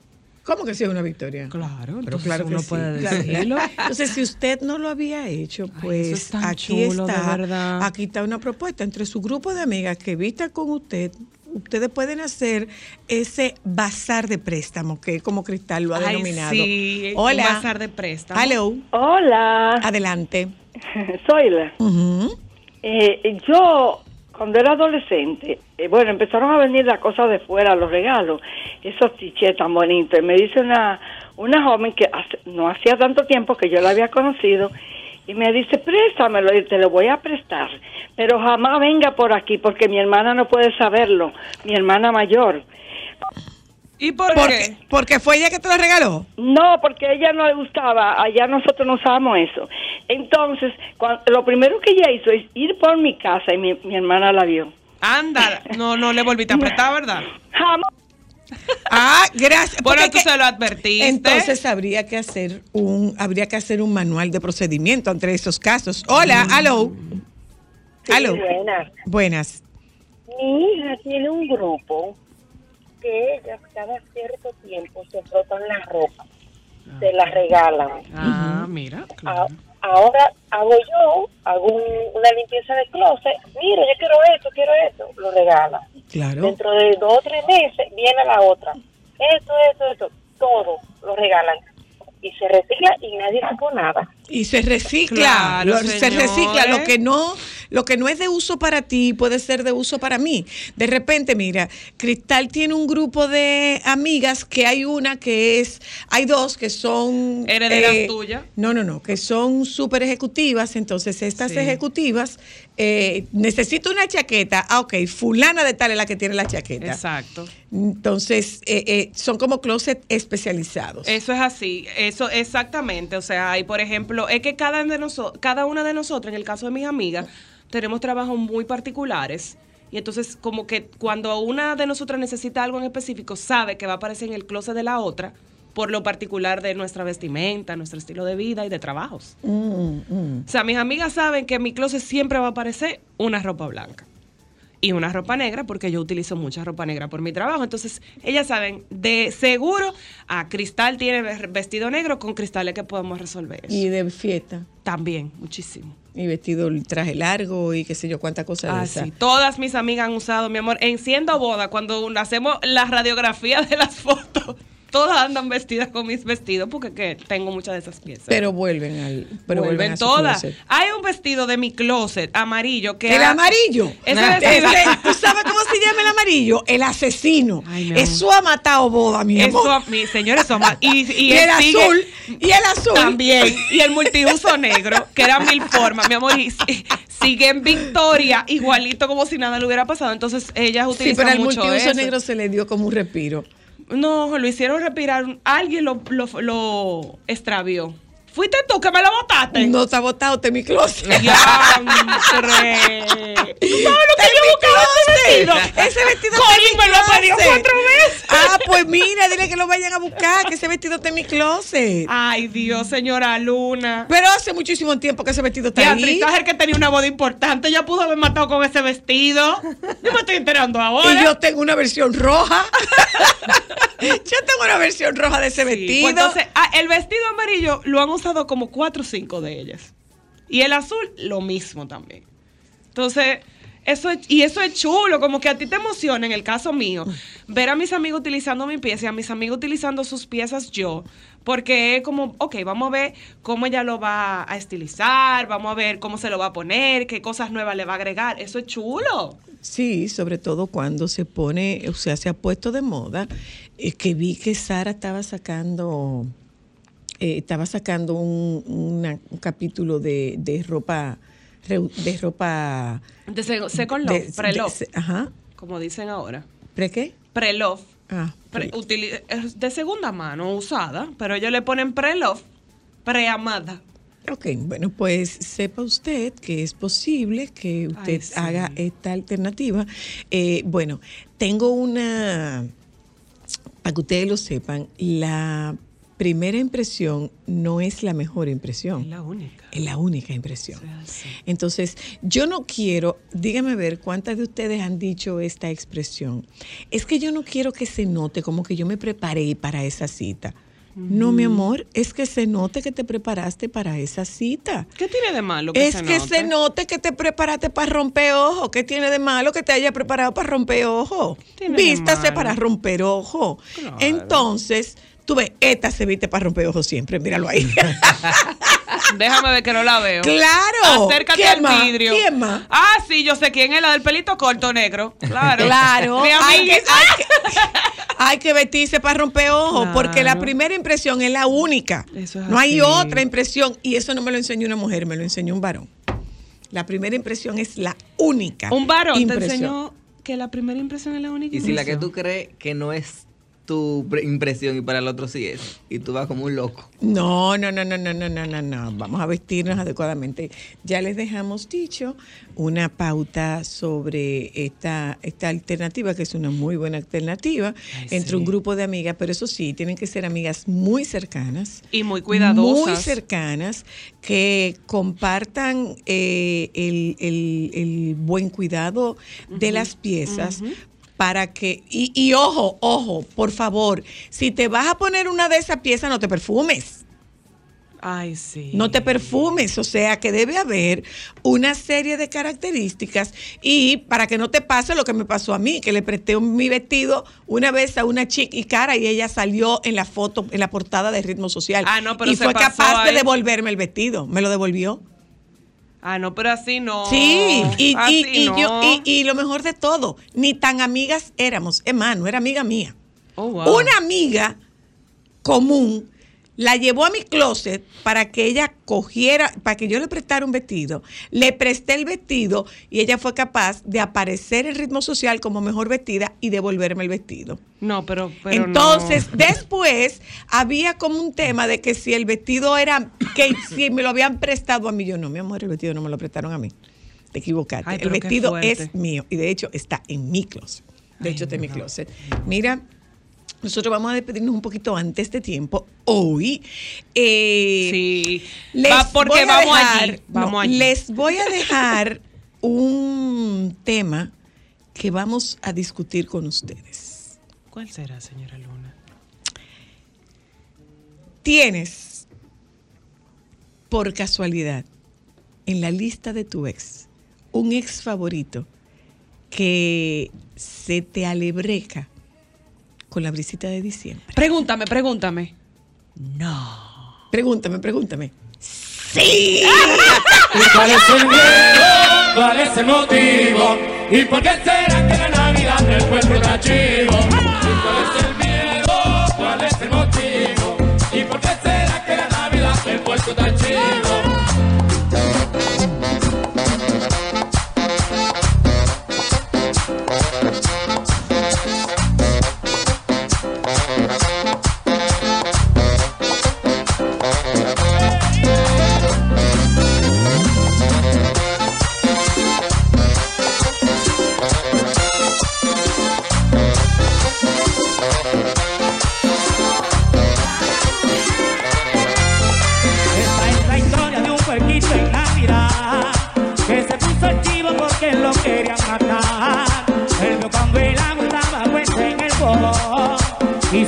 ¿Cómo que sí es una victoria? Claro, Pero entonces claro que uno sí, puede claro. decirlo. Entonces, si usted no lo había hecho, pues es tan aquí chulo, está, aquí está una propuesta entre su grupo de amigas que vista con usted. Ustedes pueden hacer ese bazar de préstamo, que como Cristal lo ha Ay, denominado. sí, un Hola. bazar de préstamo. Hello. Hola. Adelante. Soy la. Eh, yo, cuando era adolescente, eh, bueno, empezaron a venir las cosas de fuera, los regalos, esos tichets tan bonitos. Y me dice una, una joven que hace- no hacía tanto tiempo que yo la había conocido, y me dice, préstamelo, y te lo voy a prestar. Pero jamás venga por aquí, porque mi hermana no puede saberlo, mi hermana mayor. ¿Y por qué? ¿Porque fue ella que te lo regaló? No, porque a ella no le gustaba, allá nosotros no usábamos eso. Entonces, lo primero que ella hizo es ir por mi casa y mi, mi hermana la vio. Anda, no, no le volviste a apretar, ¿verdad? Jamás. Ah, gracias. Bueno, Porque tú que- se lo advertiste. Entonces habría que hacer un habría que hacer un manual de procedimiento entre esos casos. Hola, aló. Aló. buenas. Buenas. Mi hija tiene un grupo que ellas cada cierto tiempo se frotan la ropa, se la regalan. Ah, mira. A- ahora hago yo, hago un- una limpieza de closet, mira, yo quiero esto, quiero esto, lo regalan. Claro. Dentro de dos o tres meses viene la otra, esto, esto, esto, todo lo regalan. Y se recicla y nadie supo nada. Y se recicla, Claro, lo- se recicla lo que no lo que no es de uso para ti puede ser de uso para mí. De repente, mira, Cristal tiene un grupo de amigas que hay una que es hay dos que son eh, Herederas tuyas. No, no, no, que son súper ejecutivas, entonces estas Sí. ejecutivas eh, necesito una chaqueta, ah, ok, fulana de tal es la que tiene la chaqueta. Exacto. Entonces, eh, eh, son como closet especializados. Eso es así, eso exactamente. O sea, hay, por ejemplo, es que cada, de noso- cada una de nosotros, en el caso de mis amigas, tenemos trabajos muy particulares. Y entonces, como que cuando una de nosotras necesita algo en específico, sabe que va a aparecer en el closet de la otra por lo particular de nuestra vestimenta, nuestro estilo de vida y de trabajos. Mm, mm. O sea, mis amigas saben que en mi closet siempre va a aparecer una ropa blanca y una ropa negra porque yo utilizo mucha ropa negra por mi trabajo. Entonces, ellas saben de seguro, a Cristal tiene ve- vestido negro con cristales que podemos resolver. eso. Y de fiesta. También, muchísimo. Y vestido el traje largo y qué sé yo cuánta cosa de esa. sí. Todas mis amigas han usado, mi amor, en siendo boda, cuando hacemos la radiografía de las fotos, todas andan vestidas con mis vestidos porque que tengo muchas de esas piezas. Pero vuelven al. Pero vuelven, vuelven a su todas. closet. Hay un vestido de mi closet amarillo que ¿El ha- amarillo? Ese Nah. vestido- ¿Tú sabes cómo se llama el amarillo? El asesino. amor. Eso ha matado boda, mi amor. Eso, mi señor, eso ma- y, y, el sigue- azul, y el azul. También. Y el multiuso negro, que era mil formas, mi amor, y si- sigue en victoria, igualito como si nada le hubiera pasado. Entonces, ellas Sí, utilizan pero al mucho multiuso eso. negro se le dio como un respiro. No, lo hicieron respirar. Alguien lo, lo, lo extravió. ¿Fuiste tú que me lo botaste? No está botado, te mi closet. ¡Diantre! ¿Tú sabes lo que yo buscaba ese vestido? Ese vestido Colin está en me lo closet. cuatro veces. Ah, pues mira, dile que lo vayan a buscar, que ese vestido está en mi closet. Ay, Dios, señora Luna. Pero hace muchísimo tiempo que ese vestido está Beatriz ahí. Tajer que tenía una boda importante, ya pudo haber matado con ese vestido. Yo me estoy enterando ahora. Y yo tengo una versión roja. yo tengo una versión roja de ese vestido. Pues entonces, ah, el vestido amarillo lo han usado como cuatro o cinco de ellas. Y el azul, lo mismo también. Entonces, eso es, y eso es chulo, como que a ti te emociona, en el caso mío, ver a mis amigos utilizando mi pieza y a mis amigos utilizando sus piezas yo. Porque es como, ok, vamos a ver cómo ella lo va a estilizar, vamos a ver cómo se lo va a poner, qué cosas nuevas le va a agregar. Eso es chulo. Sí, sobre todo cuando se pone, o sea, se ha puesto de moda, eh, que vi que Sara estaba sacando, eh, estaba sacando un, una- un capítulo de, de ropa, de ropa... De se- second de- love, pre-love, de- ajá. como dicen ahora. ¿Pre qué? Pre-love. Ah, Pre- es de segunda mano usada, pero ellos le ponen pre-love, pre-amada. Ok, bueno, pues sepa usted que es posible que usted sí. haga esta alternativa. Eh, bueno, tengo una, para que ustedes lo sepan, la primera impresión no es la mejor impresión. Es la única. Es la única impresión. Entonces, yo no quiero, dígame a ver cuántas de ustedes han dicho esta expresión. Es que yo no quiero que se note como que yo me preparé para esa cita. No, mi amor, es que se note que te preparaste para esa cita. ¿Qué tiene de malo que es se que note? se note que te preparaste para romper ojo. ¿Qué tiene de malo que te haya preparado para romper ojo? Vístase para romper ojo. Claro. Entonces, tú ves, esta se viste para romper ojo siempre. Míralo ahí. Déjame ver que no la veo. Claro. Acércate ¿Quién al más? vidrio. ¿Quién más? Ah, sí, yo sé quién es la del pelito corto negro. Claro. Claro, Mi hay que, hay que- hay que vestirse para romper ojos, Claro. porque la primera impresión es la única. Eso es no hay otra impresión, y eso no me lo enseñó una mujer, me lo enseñó un varón. La primera impresión es la única. Un varón te impresión. enseñó que la primera impresión es la única Y si la que impresión. tú crees que no es tu pre- impresión y para el otro sí es, y tú vas como un loco. No, no, no, no, no, no, no, no, no. Vamos a vestirnos adecuadamente. Ya les dejamos dicho una pauta sobre esta, esta alternativa, que es una muy buena alternativa, entre un grupo de amigas, pero eso sí, tienen que ser amigas muy cercanas. Y muy cuidadosas. Muy cercanas, que compartan eh, el, el- el buen cuidado de las piezas. Para que, y, y ojo, ojo, por favor, si te vas a poner una de esas piezas, no te perfumes. Ay, sí. No te perfumes, o sea que debe haber una serie de características y para que no te pase lo que me pasó a mí, que le presté un- mi vestido una vez a una chica y cara y ella salió en la foto, en la portada de Ritmo Social. Ah, no, pero y se fue pasó capaz de devolverme el vestido, me lo devolvió. Ah, no, pero así no. Sí, y, Así y- y no. yo, y, y lo mejor de todo, ni tan amigas éramos. Es más, no era amiga mía. Oh, wow. Una amiga común la llevó a mi closet para que ella cogiera, para que yo le prestara un vestido. Le presté el vestido y ella fue capaz de aparecer en ritmo social como mejor vestida y devolverme el vestido. No, pero. pero Entonces, no. después había como un tema de que si el vestido era, que si me lo habían prestado a mí, yo no, mi amor, el vestido no me lo prestaron a mí. Te equivocaste. Ay, el vestido es mío y de hecho está en mi closet. De hecho, está en mi closet. Mira, nosotros vamos a despedirnos un poquito antes de tiempo. Hoy. eh, Sí. les Va, porque voy a vamos dejar- allí, vamos no, allí. Les voy a dejar un tema que vamos a discutir con ustedes. ¿Cuál será, señora Luna? Tienes, por casualidad, en la lista de tu ex, un ex favorito que se te alebreca con la brisita de diciembre. Pregúntame, pregúntame. No. Pregúntame, pregúntame. Sí. ¿Y cuál es el miedo? ¿Cuál es el motivo? ¿Y por qué será que la Navidad el pueblo está chivo?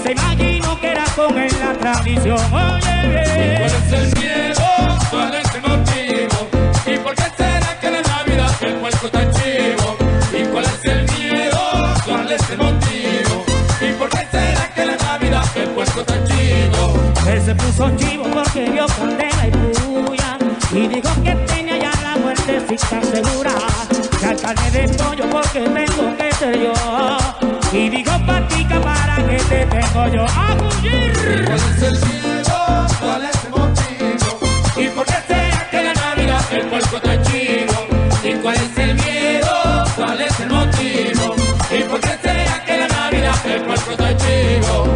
Se imaginó que era con él la tradición. Oye, ¿Cuál es el miedo? ¿Cuál es el motivo? ¿Y por qué será que en la Navidad el puerco está chivo? ¿Y cuál es el miedo? ¿Cuál es el motivo? ¿Y por qué será que en la Navidad el puerco está chivo? Él se puso chivo porque vio candela y puya Y dijo que tenía ya la muertecita segura Que al carne de pollo porque tengo que ser yo Y dijo patica para que te tengo yo a fugir ¿Cuál es el miedo? ¿Cuál es el motivo? ¿Y por qué será que la Navidad el puerco está chivo? ¿Y cuál es el miedo? ¿Cuál es el motivo? ¿Y por qué será que la Navidad el puerco está chivo?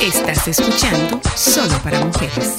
Estás escuchando Solo para Mujeres.